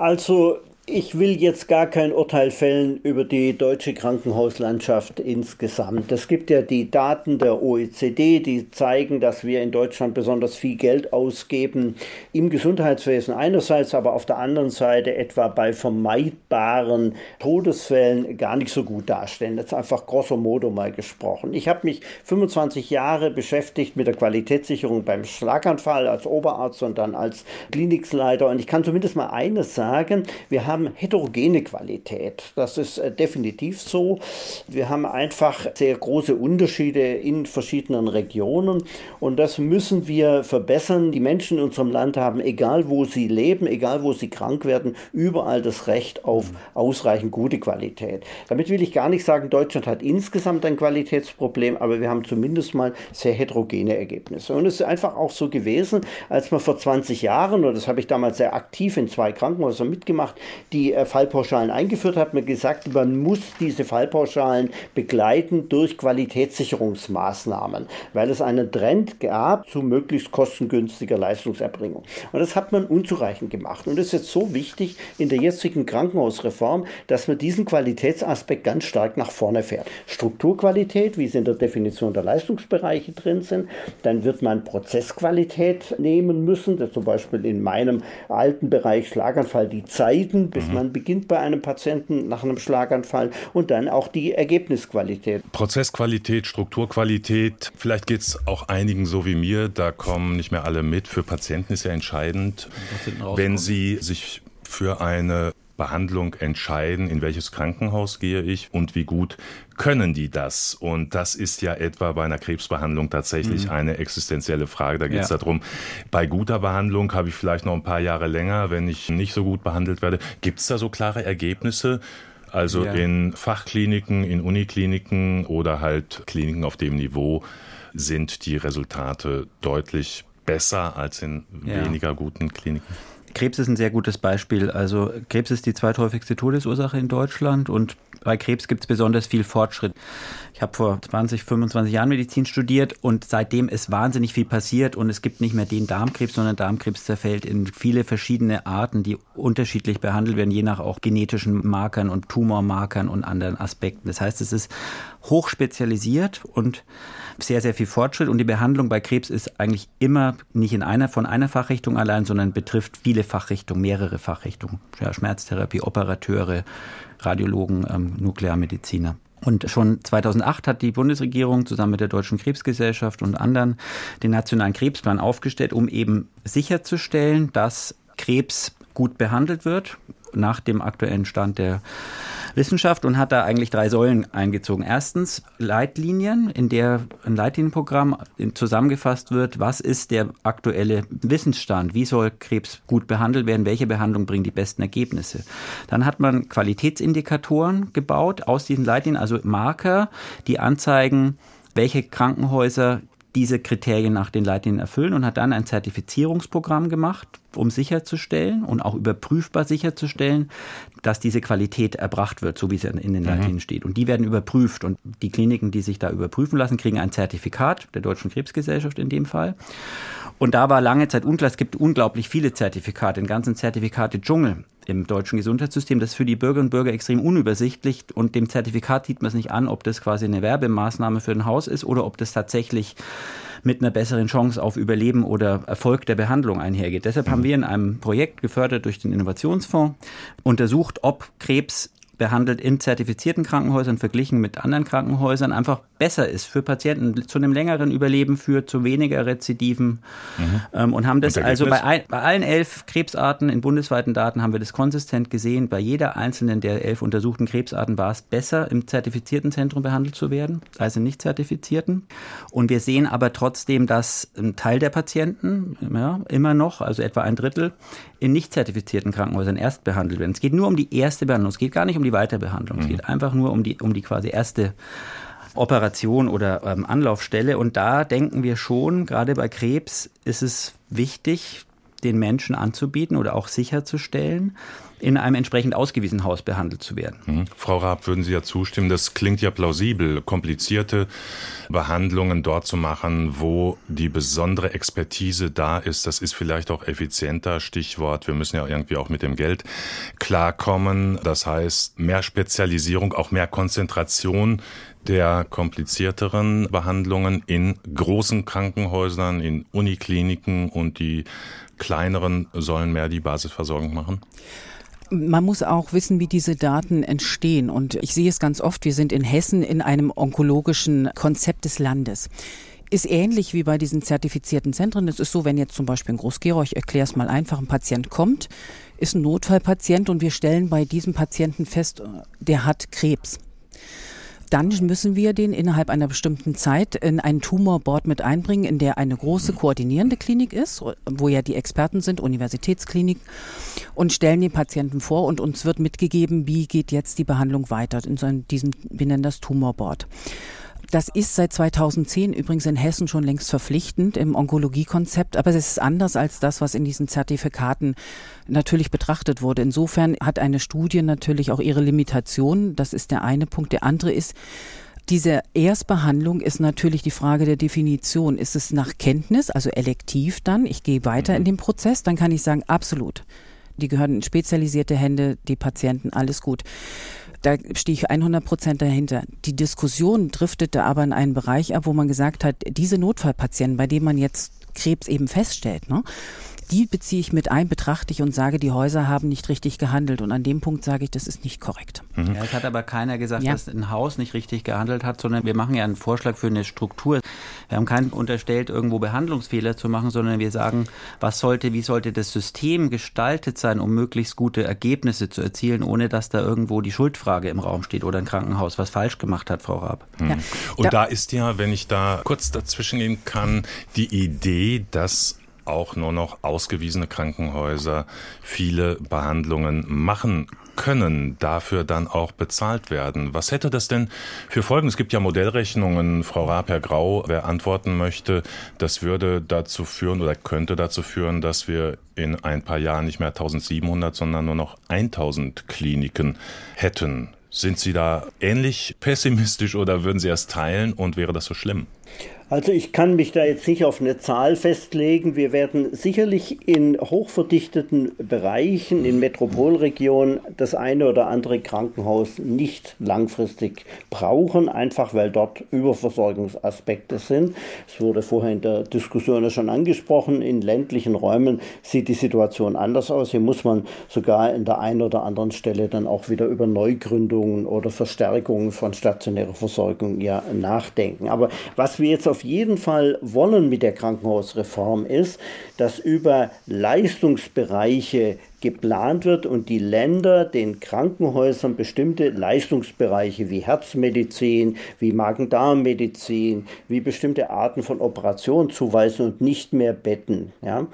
Also ich will jetzt gar kein Urteil fällen über die deutsche Krankenhauslandschaft insgesamt. Es gibt ja die Daten der OECD, die zeigen, dass wir in Deutschland besonders viel Geld ausgeben im Gesundheitswesen einerseits, aber auf der anderen Seite etwa bei vermeidbaren Todesfällen gar nicht so gut dastehen. Jetzt einfach grosso modo mal gesprochen. Ich habe mich 25 Jahre beschäftigt mit der Qualitätssicherung beim Schlaganfall als Oberarzt und dann als Klinikleiter und ich kann zumindest mal eines sagen, wir haben haben heterogene Qualität. Das ist äh, definitiv so. Wir haben einfach sehr große Unterschiede in verschiedenen Regionen und das müssen wir verbessern. Die Menschen in unserem Land haben, egal wo sie leben, egal wo sie krank werden, überall das Recht auf ausreichend gute Qualität. Damit will ich gar nicht sagen, Deutschland hat insgesamt ein Qualitätsproblem, aber wir haben zumindest mal sehr heterogene Ergebnisse. Und es ist einfach auch so gewesen, als man vor 20 Jahren, und das habe ich damals sehr aktiv in zwei Krankenhäusern mitgemacht, die äh, Fallpauschalen eingeführt hat, mir gesagt, man muss diese Fallpauschalen begleiten durch Qualitätssicherungsmaßnahmen, weil es einen Trend gab zu möglichst kostengünstiger Leistungserbringung. Und das hat man unzureichend gemacht. Und es ist jetzt so wichtig in der jetzigen Krankenhausreform, dass man diesen Qualitätsaspekt ganz stark nach vorne fährt. Strukturqualität, wie sie in der Definition der Leistungsbereiche drin sind, dann wird man Prozessqualität nehmen müssen, das zum Beispiel in meinem alten Bereich Schlaganfall die Zeiten, bis mhm. man beginnt bei einem Patienten nach einem Schlaganfall und dann auch die Ergebnisqualität. Prozessqualität, Strukturqualität, vielleicht geht es auch einigen so wie mir, da kommen nicht mehr alle mit. Für Patienten ist ja entscheidend, wenn sie sich für eine Behandlung entscheiden, in welches Krankenhaus gehe ich und wie gut können die das? Und das ist ja etwa bei einer Krebsbehandlung tatsächlich mhm. eine existenzielle Frage. Da geht es ja. darum, bei guter Behandlung habe ich vielleicht noch ein paar Jahre länger, wenn ich nicht so gut behandelt werde. Gibt es da so klare Ergebnisse? Also ja. in Fachkliniken, in Unikliniken oder halt Kliniken auf dem Niveau sind die Resultate deutlich besser als in ja. weniger guten Kliniken. Krebs ist ein sehr gutes Beispiel. Also Krebs ist die zweithäufigste Todesursache in Deutschland und bei Krebs gibt es besonders viel Fortschritt. Ich habe vor 20, 25 Jahren Medizin studiert und seitdem ist wahnsinnig viel passiert und es gibt nicht mehr den Darmkrebs, sondern Darmkrebs zerfällt in viele verschiedene Arten, die unterschiedlich behandelt werden, je nach auch genetischen Markern und Tumormarkern und anderen Aspekten. Das heißt, es ist hochspezialisiert und sehr, sehr viel Fortschritt und die Behandlung bei Krebs ist eigentlich immer nicht in einer von einer Fachrichtung allein, sondern betrifft viele Fachrichtungen, mehrere Fachrichtungen. Ja, Schmerztherapie, Operateure, Radiologen, ähm, Nuklearmediziner. Und schon 2008 hat die Bundesregierung zusammen mit der Deutschen Krebsgesellschaft und anderen den Nationalen Krebsplan aufgestellt, um eben sicherzustellen, dass Krebs gut behandelt wird nach dem aktuellen Stand der Wissenschaft und hat da eigentlich drei Säulen eingezogen. Erstens Leitlinien, in der ein Leitlinienprogramm zusammengefasst wird, was ist der aktuelle Wissensstand, wie soll Krebs gut behandelt werden, welche Behandlung bringt die besten Ergebnisse. Dann hat man Qualitätsindikatoren gebaut aus diesen Leitlinien, also Marker, die anzeigen, welche Krankenhäuser diese Kriterien nach den Leitlinien erfüllen und hat dann ein Zertifizierungsprogramm gemacht, um sicherzustellen und auch überprüfbar sicherzustellen, dass diese Qualität erbracht wird, so wie es in den Leitlinien mhm. steht. Und die werden überprüft und die Kliniken, die sich da überprüfen lassen, kriegen ein Zertifikat der Deutschen Krebsgesellschaft in dem Fall. Und da war lange Zeit unklar, es gibt unglaublich viele Zertifikate, den ganzen Zertifikate-Dschungel im deutschen Gesundheitssystem. Das ist für die Bürgerinnen und Bürger extrem unübersichtlich und dem Zertifikat sieht man es nicht an, ob das quasi eine Werbemaßnahme für ein Haus ist oder ob das tatsächlich mit einer besseren Chance auf Überleben oder Erfolg der Behandlung einhergeht. Deshalb haben wir in einem Projekt gefördert durch den Innovationsfonds untersucht, ob Krebs behandelt in zertifizierten Krankenhäusern verglichen mit anderen Krankenhäusern einfach besser ist für Patienten zu einem längeren Überleben führt, zu weniger Rezidiven mhm. ähm, und haben das und also bei, ein, bei allen elf Krebsarten in bundesweiten Daten haben wir das konsistent gesehen. Bei jeder einzelnen der elf untersuchten Krebsarten war es besser, im zertifizierten Zentrum behandelt zu werden, als im nicht zertifizierten. Und wir sehen aber trotzdem, dass ein Teil der Patienten ja, immer noch, also etwa ein Drittel, in nicht zertifizierten Krankenhäusern erst behandelt werden. Es geht nur um die erste Behandlung, es geht gar nicht um die Weiterbehandlung, mhm. es geht einfach nur um die, um die quasi erste Operation oder ähm, Anlaufstelle. Und da denken wir schon, gerade bei Krebs ist es wichtig, den Menschen anzubieten oder auch sicherzustellen, in einem entsprechend ausgewiesenen Haus behandelt zu werden. Mhm. Frau Raab, würden Sie ja zustimmen, das klingt ja plausibel, komplizierte Behandlungen dort zu machen, wo die besondere Expertise da ist. Das ist vielleicht auch effizienter. Stichwort, wir müssen ja irgendwie auch mit dem Geld klarkommen. Das heißt, mehr Spezialisierung, auch mehr Konzentration der komplizierteren Behandlungen in großen Krankenhäusern, in Unikliniken und die kleineren sollen mehr die Basisversorgung machen? Man muss auch wissen, wie diese Daten entstehen. Und ich sehe es ganz oft, wir sind in Hessen in einem onkologischen Konzept des Landes ist ähnlich wie bei diesen zertifizierten Zentren. Es ist so, wenn jetzt zum Beispiel in Groß-Gerau, ich erkläre es mal einfach, ein Patient kommt, ist ein Notfallpatient und wir stellen bei diesem Patienten fest, der hat Krebs dann müssen wir den innerhalb einer bestimmten Zeit in ein Tumorboard mit einbringen, in der eine große koordinierende Klinik ist, wo ja die Experten sind, Universitätsklinik, und stellen den Patienten vor und uns wird mitgegeben, wie geht jetzt die Behandlung weiter in so diesem, wir nennen das Tumorboard. Das ist seit 2010 übrigens in Hessen schon längst verpflichtend im Onkologiekonzept, aber es ist anders als das, was in diesen Zertifikaten natürlich betrachtet wurde. Insofern hat eine Studie natürlich auch ihre Limitationen. Das ist der eine Punkt. Der andere ist, diese Erstbehandlung ist natürlich die Frage der Definition. Ist es nach Kenntnis, also elektiv dann? Ich gehe weiter in den Prozess, dann kann ich sagen, absolut. Die gehören in spezialisierte Hände, die Patienten, alles gut. Da stehe ich 100 Prozent dahinter. Die Diskussion driftete aber in einen Bereich ab, wo man gesagt hat, diese Notfallpatienten, bei denen man jetzt Krebs eben feststellt, ne, die beziehe ich mit ein, betrachte ich und sage, die Häuser haben nicht richtig gehandelt. Und an dem Punkt sage ich, das ist nicht korrekt. Mhm. Ja, es hat aber keiner gesagt, ja. dass ein Haus nicht richtig gehandelt hat, sondern wir machen ja einen Vorschlag für eine Struktur. Wir haben keinen unterstellt, irgendwo Behandlungsfehler zu machen, sondern wir sagen, was sollte, wie sollte das System gestaltet sein, um möglichst gute Ergebnisse zu erzielen, ohne dass da irgendwo die Schuldfrage im Raum steht oder ein Krankenhaus was falsch gemacht hat, Frau Raab. Mhm. Ja. Und da, da ist ja, wenn ich da kurz dazwischen gehen kann, die Idee, dass auch nur noch ausgewiesene Krankenhäuser viele Behandlungen machen können, dafür dann auch bezahlt werden. Was hätte das denn für Folgen? Es gibt ja Modellrechnungen, Frau Raab, Herr Grau, wer antworten möchte, das würde dazu führen oder könnte dazu führen, dass wir in ein paar Jahren nicht mehr 1700, sondern nur noch 1000 Kliniken hätten. Sind Sie da ähnlich pessimistisch oder würden Sie es teilen und wäre das so schlimm? Also ich kann mich da jetzt nicht auf eine Zahl festlegen. Wir werden sicherlich in hochverdichteten Bereichen, in Metropolregionen, das eine oder andere Krankenhaus nicht langfristig brauchen, einfach weil dort Überversorgungsaspekte sind. Es wurde vorher in der Diskussion ja schon angesprochen, in ländlichen Räumen sieht die Situation anders aus. Hier muss man sogar in der einen oder anderen Stelle dann auch wieder über Neugründungen oder Verstärkungen von stationärer Versorgung ja nachdenken. Aber was wir jetzt auf auf jeden Fall wollen mit der Krankenhausreform ist, dass über Leistungsbereiche geplant wird und die Länder den Krankenhäusern bestimmte Leistungsbereiche wie Herzmedizin, wie Magen-Darm-Medizin, wie bestimmte Arten von Operationen zuweisen und nicht mehr Betten. Ja?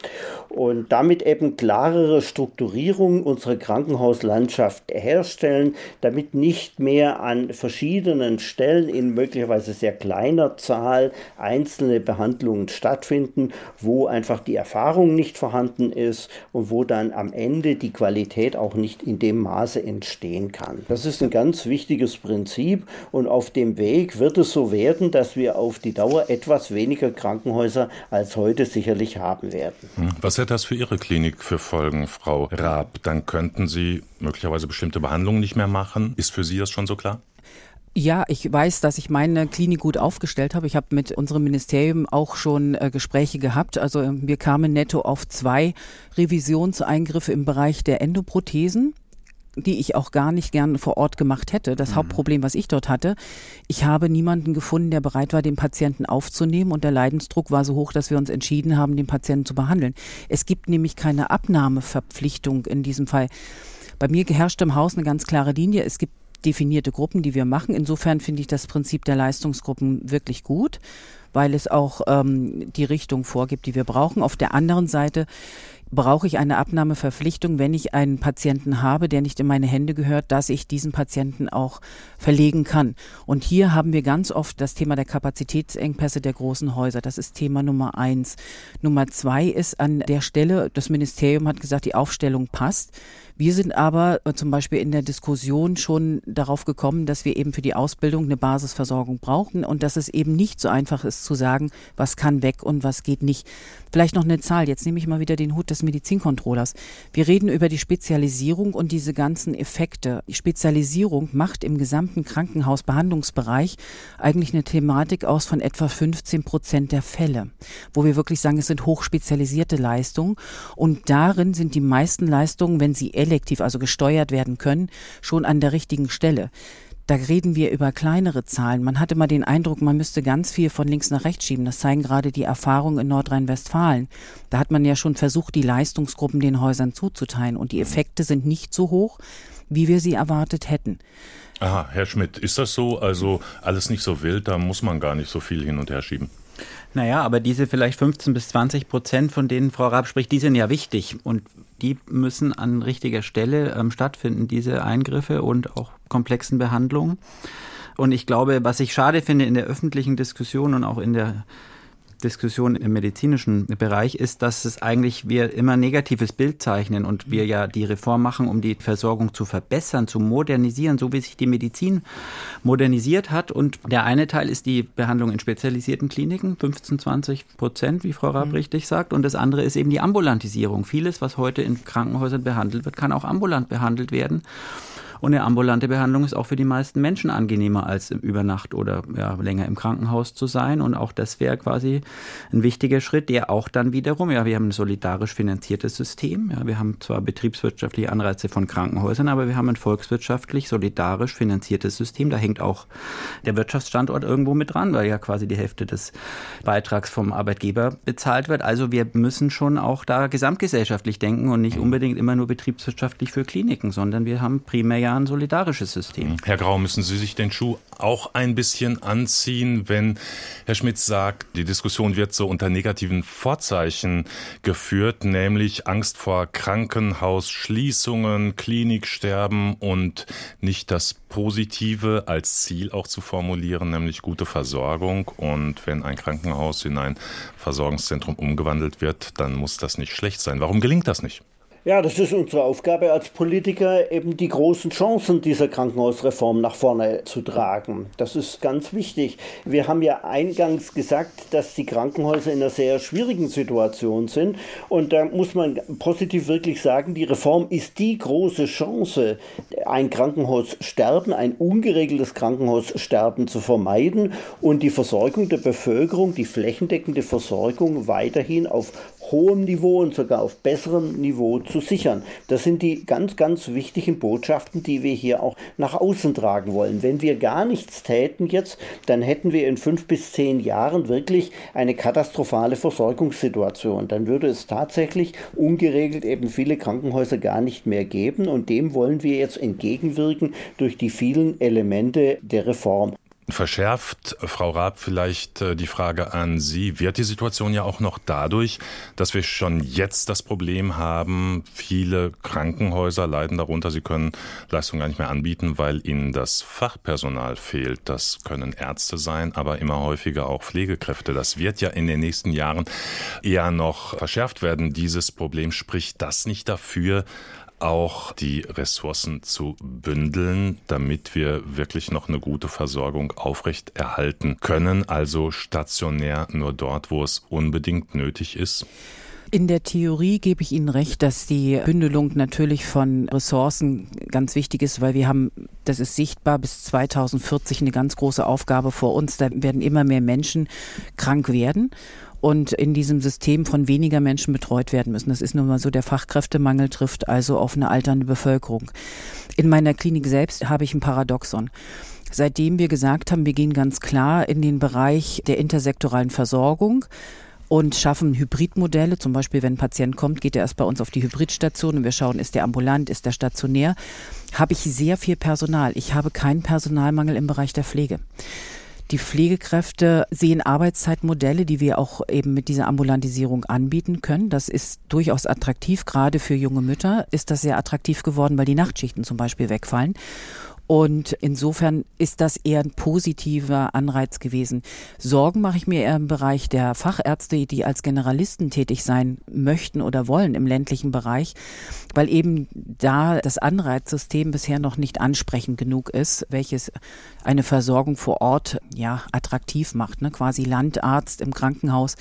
Und damit eben klarere Strukturierung unserer Krankenhauslandschaft herstellen, damit nicht mehr an verschiedenen Stellen in möglicherweise sehr kleiner Zahl einzelne Behandlungen stattfinden, wo einfach die Erfahrung nicht vorhanden ist und wo dann am Ende Ende die Qualität auch nicht in dem Maße entstehen kann. Das ist ein ganz wichtiges Prinzip und auf dem Weg wird es so werden, dass wir auf die Dauer etwas weniger Krankenhäuser als heute sicherlich haben werden. Hm. Was hätte das für Ihre Klinik für Folgen, Frau Raab? Dann könnten Sie möglicherweise bestimmte Behandlungen nicht mehr machen. Ist für Sie das schon so klar? Ja, ich weiß, dass ich meine Klinik gut aufgestellt habe. Ich habe mit unserem Ministerium auch schon äh, Gespräche gehabt. Also wir kamen netto auf zwei Revisionseingriffe im Bereich der Endoprothesen die ich auch gar nicht gern vor Ort gemacht hätte. Das mhm. Hauptproblem, was ich dort hatte, ich habe niemanden gefunden, der bereit war, den Patienten aufzunehmen und der Leidensdruck war so hoch, dass wir uns entschieden haben, den Patienten zu behandeln. Es gibt nämlich keine Abnahmeverpflichtung in diesem Fall. Bei mir herrscht im Haus eine ganz klare Linie. Es gibt definierte Gruppen, die wir machen. Insofern finde ich das Prinzip der Leistungsgruppen wirklich gut, weil es auch ähm, die Richtung vorgibt, die wir brauchen. Auf der anderen Seite brauche ich eine Abnahmeverpflichtung, wenn ich einen Patienten habe, der nicht in meine Hände gehört, dass ich diesen Patienten auch verlegen kann. Und hier haben wir ganz oft das Thema der Kapazitätsengpässe der großen Häuser. Das ist Thema Nummer eins. Nummer zwei ist an der Stelle, das Ministerium hat gesagt, die Aufstellung passt. Wir sind aber äh, zum Beispiel in der Diskussion schon darauf gekommen, dass wir eben für die Ausbildung eine Basisversorgung brauchen und dass es eben nicht so einfach ist zu sagen, was kann weg und was geht nicht. Vielleicht noch eine Zahl. Jetzt nehme ich mal wieder den Hut des Medizincontrollers. Wir reden über die Spezialisierung und diese ganzen Effekte. Die Spezialisierung macht im gesamten Krankenhausbehandlungsbereich eigentlich eine Thematik aus von etwa 15 Prozent der Fälle, wo wir wirklich sagen, es sind hochspezialisierte Leistungen und darin sind die meisten Leistungen, wenn sie elektiv, also gesteuert werden können, schon an der richtigen Stelle. Da reden wir über kleinere Zahlen. Man hat immer den Eindruck, man müsste ganz viel von links nach rechts schieben. Das zeigen gerade die Erfahrungen in Nordrhein-Westfalen. Da hat man ja schon versucht, die Leistungsgruppen den Häusern zuzuteilen. Und die Effekte sind nicht so hoch, wie wir sie erwartet hätten. Aha, Herr Schmidt, ist das so? Also alles nicht so wild, da muss man gar nicht so viel hin und her schieben. Naja, aber diese vielleicht 15 bis 20 Prozent, von denen Frau Raab spricht, die sind ja wichtig. Und die müssen an richtiger Stelle ähm, stattfinden, diese Eingriffe und auch komplexen Behandlungen. Und ich glaube, was ich schade finde in der öffentlichen Diskussion und auch in der Diskussion im medizinischen Bereich ist, dass es eigentlich wir immer ein negatives Bild zeichnen und wir ja die Reform machen, um die Versorgung zu verbessern, zu modernisieren, so wie sich die Medizin modernisiert hat. Und der eine Teil ist die Behandlung in spezialisierten Kliniken, 15, 20 Prozent, wie Frau Raab mhm. richtig sagt. Und das andere ist eben die Ambulantisierung. Vieles, was heute in Krankenhäusern behandelt wird, kann auch ambulant behandelt werden. Und eine ambulante Behandlung ist auch für die meisten Menschen angenehmer, als über Nacht oder ja, länger im Krankenhaus zu sein. Und auch das wäre quasi ein wichtiger Schritt, der auch dann wiederum, ja, wir haben ein solidarisch finanziertes System. Ja, wir haben zwar betriebswirtschaftliche Anreize von Krankenhäusern, aber wir haben ein volkswirtschaftlich solidarisch finanziertes System. Da hängt auch der Wirtschaftsstandort irgendwo mit dran, weil ja quasi die Hälfte des Beitrags vom Arbeitgeber bezahlt wird. Also wir müssen schon auch da gesamtgesellschaftlich denken und nicht unbedingt immer nur betriebswirtschaftlich für Kliniken, sondern wir haben primär ja ein solidarisches System. Herr Grau, müssen Sie sich den Schuh auch ein bisschen anziehen, wenn Herr Schmidt sagt, die Diskussion wird so unter negativen Vorzeichen geführt, nämlich Angst vor Krankenhausschließungen, Kliniksterben und nicht das Positive als Ziel auch zu formulieren, nämlich gute Versorgung. Und wenn ein Krankenhaus in ein Versorgungszentrum umgewandelt wird, dann muss das nicht schlecht sein. Warum gelingt das nicht? Ja, das ist unsere Aufgabe als Politiker, eben die großen Chancen dieser Krankenhausreform nach vorne zu tragen. Das ist ganz wichtig. Wir haben ja eingangs gesagt, dass die Krankenhäuser in einer sehr schwierigen Situation sind. Und da muss man positiv wirklich sagen, die Reform ist die große Chance, ein Krankenhaussterben, ein ungeregeltes Krankenhaussterben zu vermeiden und die Versorgung der Bevölkerung, die flächendeckende Versorgung weiterhin auf hohem Niveau und sogar auf besserem Niveau zu sichern. Das sind die ganz, ganz wichtigen Botschaften, die wir hier auch nach außen tragen wollen. Wenn wir gar nichts täten jetzt, dann hätten wir in fünf bis zehn Jahren wirklich eine katastrophale Versorgungssituation. Dann würde es tatsächlich ungeregelt eben viele Krankenhäuser gar nicht mehr geben und dem wollen wir jetzt entgegenwirken durch die vielen Elemente der Reform. Verschärft, Frau Raab, vielleicht äh, die Frage an Sie. Wird die Situation ja auch noch dadurch, dass wir schon jetzt das Problem haben, viele Krankenhäuser leiden darunter, sie können Leistungen gar nicht mehr anbieten, weil ihnen das Fachpersonal fehlt. Das können Ärzte sein, aber immer häufiger auch Pflegekräfte. Das wird ja in den nächsten Jahren eher noch verschärft werden, dieses Problem. Spricht das nicht dafür, auch die Ressourcen zu bündeln, damit wir wirklich noch eine gute Versorgung aufrechterhalten können, also stationär nur dort, wo es unbedingt nötig ist? In der Theorie gebe ich Ihnen recht, dass die Bündelung natürlich von Ressourcen ganz wichtig ist, weil wir haben, das ist sichtbar, bis 2040 eine ganz große Aufgabe vor uns. Da werden immer mehr Menschen krank werden und in diesem System von weniger Menschen betreut werden müssen. Das ist nun mal so, der Fachkräftemangel trifft also auf eine alternde Bevölkerung. In meiner Klinik selbst habe ich ein Paradoxon. Seitdem wir gesagt haben, wir gehen ganz klar in den Bereich der intersektoralen Versorgung, und schaffen Hybridmodelle. Zum Beispiel, wenn ein Patient kommt, geht er erst bei uns auf die Hybridstation und wir schauen, ist der ambulant, ist der stationär. Habe ich sehr viel Personal. Ich habe keinen Personalmangel im Bereich der Pflege. Die Pflegekräfte sehen Arbeitszeitmodelle, die wir auch eben mit dieser Ambulantisierung anbieten können. Das ist durchaus attraktiv. Gerade für junge Mütter ist das sehr attraktiv geworden, weil die Nachtschichten zum Beispiel wegfallen. Und insofern ist das eher ein positiver Anreiz gewesen. Sorgen mache ich mir eher im Bereich der Fachärzte, die als Generalisten tätig sein möchten oder wollen im ländlichen Bereich, weil eben da das Anreizsystem bisher noch nicht ansprechend genug ist, welches eine Versorgung vor Ort ja attraktiv macht, ne? quasi Landarzt im Krankenhaus.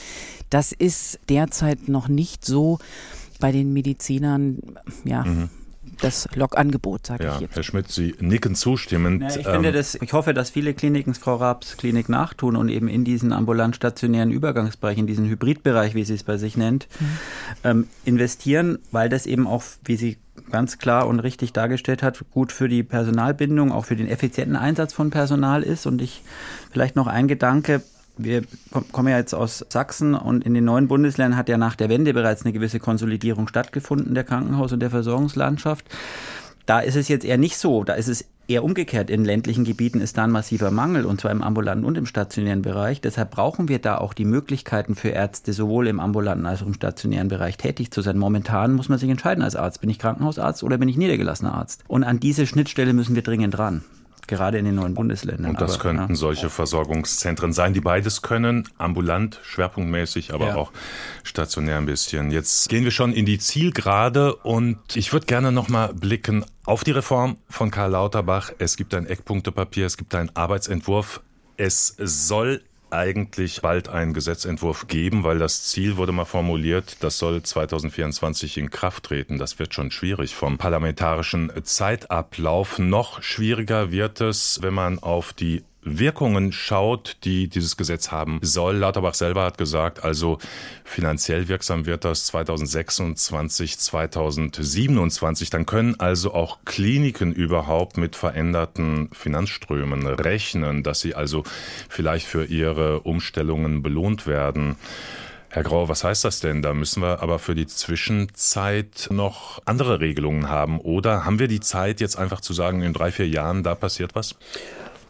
Das ist derzeit noch nicht so bei den Medizinern, ja. Mhm das Logangebot, sage ja, ich jetzt. Herr Schmidt, Sie nicken zustimmend. Ja, ich, finde ähm, das, ich hoffe, dass viele Kliniken Frau Raabs Klinik nachtun und eben in diesen ambulant-stationären Übergangsbereich, in diesen Hybridbereich, wie sie es bei sich nennt, mhm. ähm, investieren, weil das eben auch, wie sie ganz klar und richtig dargestellt hat, gut für die Personalbindung, auch für den effizienten Einsatz von Personal ist. Und ich vielleicht noch ein Gedanke, wir kommen ja jetzt aus Sachsen und in den neuen Bundesländern hat ja nach der Wende bereits eine gewisse Konsolidierung stattgefunden der Krankenhaus- und der Versorgungslandschaft. Da ist es jetzt eher nicht so. Da ist es eher umgekehrt. In ländlichen Gebieten ist da ein massiver Mangel, und zwar im ambulanten und im stationären Bereich. Deshalb brauchen wir da auch die Möglichkeiten für Ärzte, sowohl im ambulanten als auch im stationären Bereich tätig zu sein. Momentan muss man sich entscheiden als Arzt. Bin ich Krankenhausarzt oder bin ich niedergelassener Arzt? Und an diese Schnittstelle müssen wir dringend ran gerade in den neuen Bundesländern. Und das aber, könnten ja. solche Versorgungszentren sein, die beides können, ambulant, schwerpunktmäßig, aber ja. auch stationär ein bisschen. Jetzt gehen wir schon in die Zielgerade und ich würde gerne nochmal blicken auf die Reform von Karl Lauterbach. Es gibt ein Eckpunktepapier, es gibt einen Arbeitsentwurf. Es soll eigentlich bald einen Gesetzentwurf geben, weil das Ziel wurde mal formuliert, das soll 2024 in Kraft treten. Das wird schon schwierig vom parlamentarischen Zeitablauf. Noch schwieriger wird es, wenn man auf die Wirkungen schaut, die dieses Gesetz haben soll. Lauterbach selber hat gesagt, also finanziell wirksam wird das 2026, 2027. Dann können also auch Kliniken überhaupt mit veränderten Finanzströmen rechnen, dass sie also vielleicht für ihre Umstellungen belohnt werden. Herr Grau, was heißt das denn? Da müssen wir aber für die Zwischenzeit noch andere Regelungen haben. Oder haben wir die Zeit, jetzt einfach zu sagen, in drei, vier Jahren, da passiert was?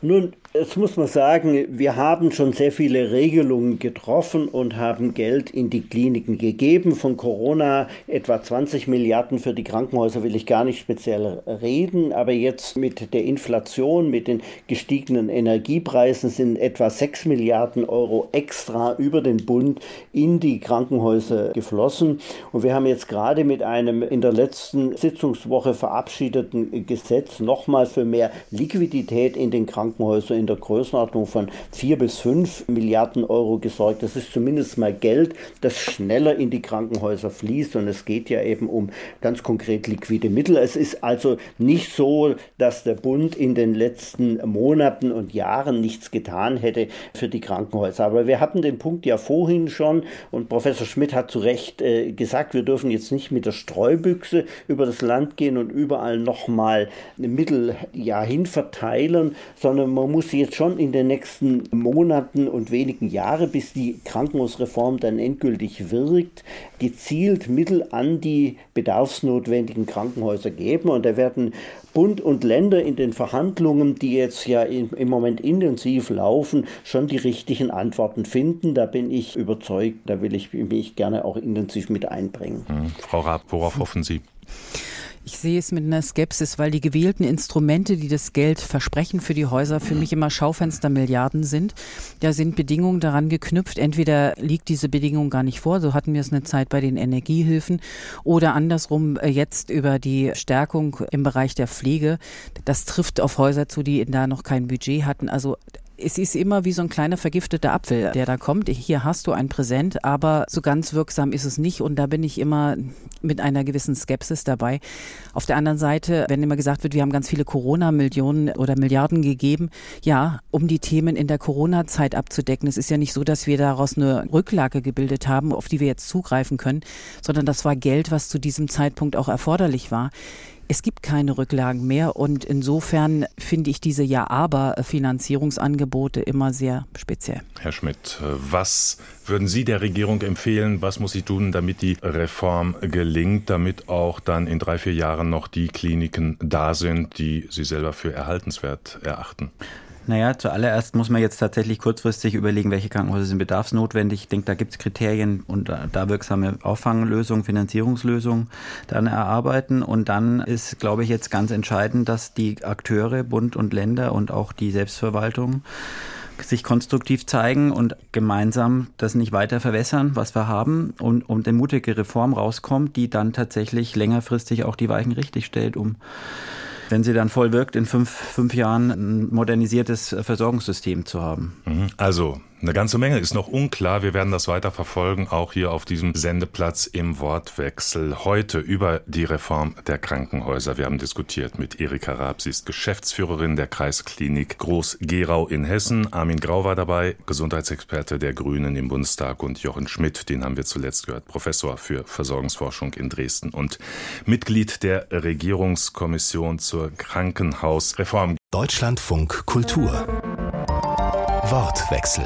Nun, Jetzt muss man sagen, wir haben schon sehr viele Regelungen getroffen und haben Geld in die Kliniken gegeben. Von Corona etwa 20 Milliarden für die Krankenhäuser will ich gar nicht speziell reden, aber jetzt mit der Inflation, mit den gestiegenen Energiepreisen sind etwa 6 Milliarden Euro extra über den Bund in die Krankenhäuser geflossen. Und wir haben jetzt gerade mit einem in der letzten Sitzungswoche verabschiedeten Gesetz nochmal für mehr Liquidität in den Krankenhäusern in der Größenordnung von 4 bis 5 Milliarden Euro gesorgt. Das ist zumindest mal Geld, das schneller in die Krankenhäuser fließt und es geht ja eben um ganz konkret liquide Mittel. Es ist also nicht so, dass der Bund in den letzten Monaten und Jahren nichts getan hätte für die Krankenhäuser. Aber wir hatten den Punkt ja vorhin schon und Professor Schmidt hat zu Recht äh, gesagt, wir dürfen jetzt nicht mit der Streubüchse über das Land gehen und überall nochmal Mittel ja hinverteilen, sondern man muss jetzt schon in den nächsten Monaten und wenigen Jahren, bis die Krankenhausreform dann endgültig wirkt, gezielt Mittel an die bedarfsnotwendigen Krankenhäuser geben. Und da werden Bund und Länder in den Verhandlungen, die jetzt ja im Moment intensiv laufen, schon die richtigen Antworten finden. Da bin ich überzeugt, da will ich mich gerne auch intensiv mit einbringen. Hm. Frau Raab, worauf hoffen Sie? Ich sehe es mit einer Skepsis, weil die gewählten Instrumente, die das Geld versprechen für die Häuser, für mich immer Schaufenstermilliarden sind. Da sind Bedingungen daran geknüpft. Entweder liegt diese Bedingung gar nicht vor, so hatten wir es eine Zeit bei den Energiehilfen, oder andersrum äh, jetzt über die Stärkung im Bereich der Pflege. Das trifft auf Häuser zu, die da noch kein Budget hatten. Also es ist immer wie so ein kleiner vergifteter Apfel, der da kommt. Hier hast du ein Präsent, aber so ganz wirksam ist es nicht. Und da bin ich immer mit einer gewissen Skepsis dabei. Auf der anderen Seite, wenn immer gesagt wird, wir haben ganz viele Corona-Millionen oder Milliarden gegeben, ja, um die Themen in der Corona-Zeit abzudecken. Es ist ja nicht so, dass wir daraus eine Rücklage gebildet haben, auf die wir jetzt zugreifen können, sondern das war Geld, was zu diesem Zeitpunkt auch erforderlich war. Es gibt keine Rücklagen mehr und insofern finde ich diese Ja-Aber-Finanzierungsangebote immer sehr speziell. Herr Schmidt, was würden Sie der Regierung empfehlen? Was muss sie tun, damit die Reform gelingt, damit auch dann in drei, vier Jahren noch die Kliniken da sind, die Sie selber für erhaltenswert erachten? Naja, zuallererst muss man jetzt tatsächlich kurzfristig überlegen, welche Krankenhäuser sind bedarfsnotwendig. Ich denke, da gibt es Kriterien und da wirksame Auffanglösungen, Finanzierungslösungen dann erarbeiten. Und dann ist, glaube ich, jetzt ganz entscheidend, dass die Akteure, Bund und Länder und auch die Selbstverwaltung sich konstruktiv zeigen und gemeinsam das nicht weiter verwässern, was wir haben und um eine mutige Reform rauskommt, die dann tatsächlich längerfristig auch die Weichen richtig stellt, um wenn sie dann voll wirkt, in fünf, fünf Jahren ein modernisiertes Versorgungssystem zu haben. Mhm. Also eine ganze Menge ist noch unklar. Wir werden das weiter verfolgen, auch hier auf diesem Sendeplatz im Wortwechsel. Heute über die Reform der Krankenhäuser. Wir haben diskutiert mit Erika Raab. Sie ist Geschäftsführerin der Kreisklinik Groß-Gerau in Hessen. Armin Grau war dabei, Gesundheitsexperte der Grünen im Bundestag und Jochen Schmidt, den haben wir zuletzt gehört, Professor für Versorgungsforschung in Dresden und Mitglied der Regierungskommission zur Krankenhausreform. Deutschlandfunk Kultur Wortwechsel.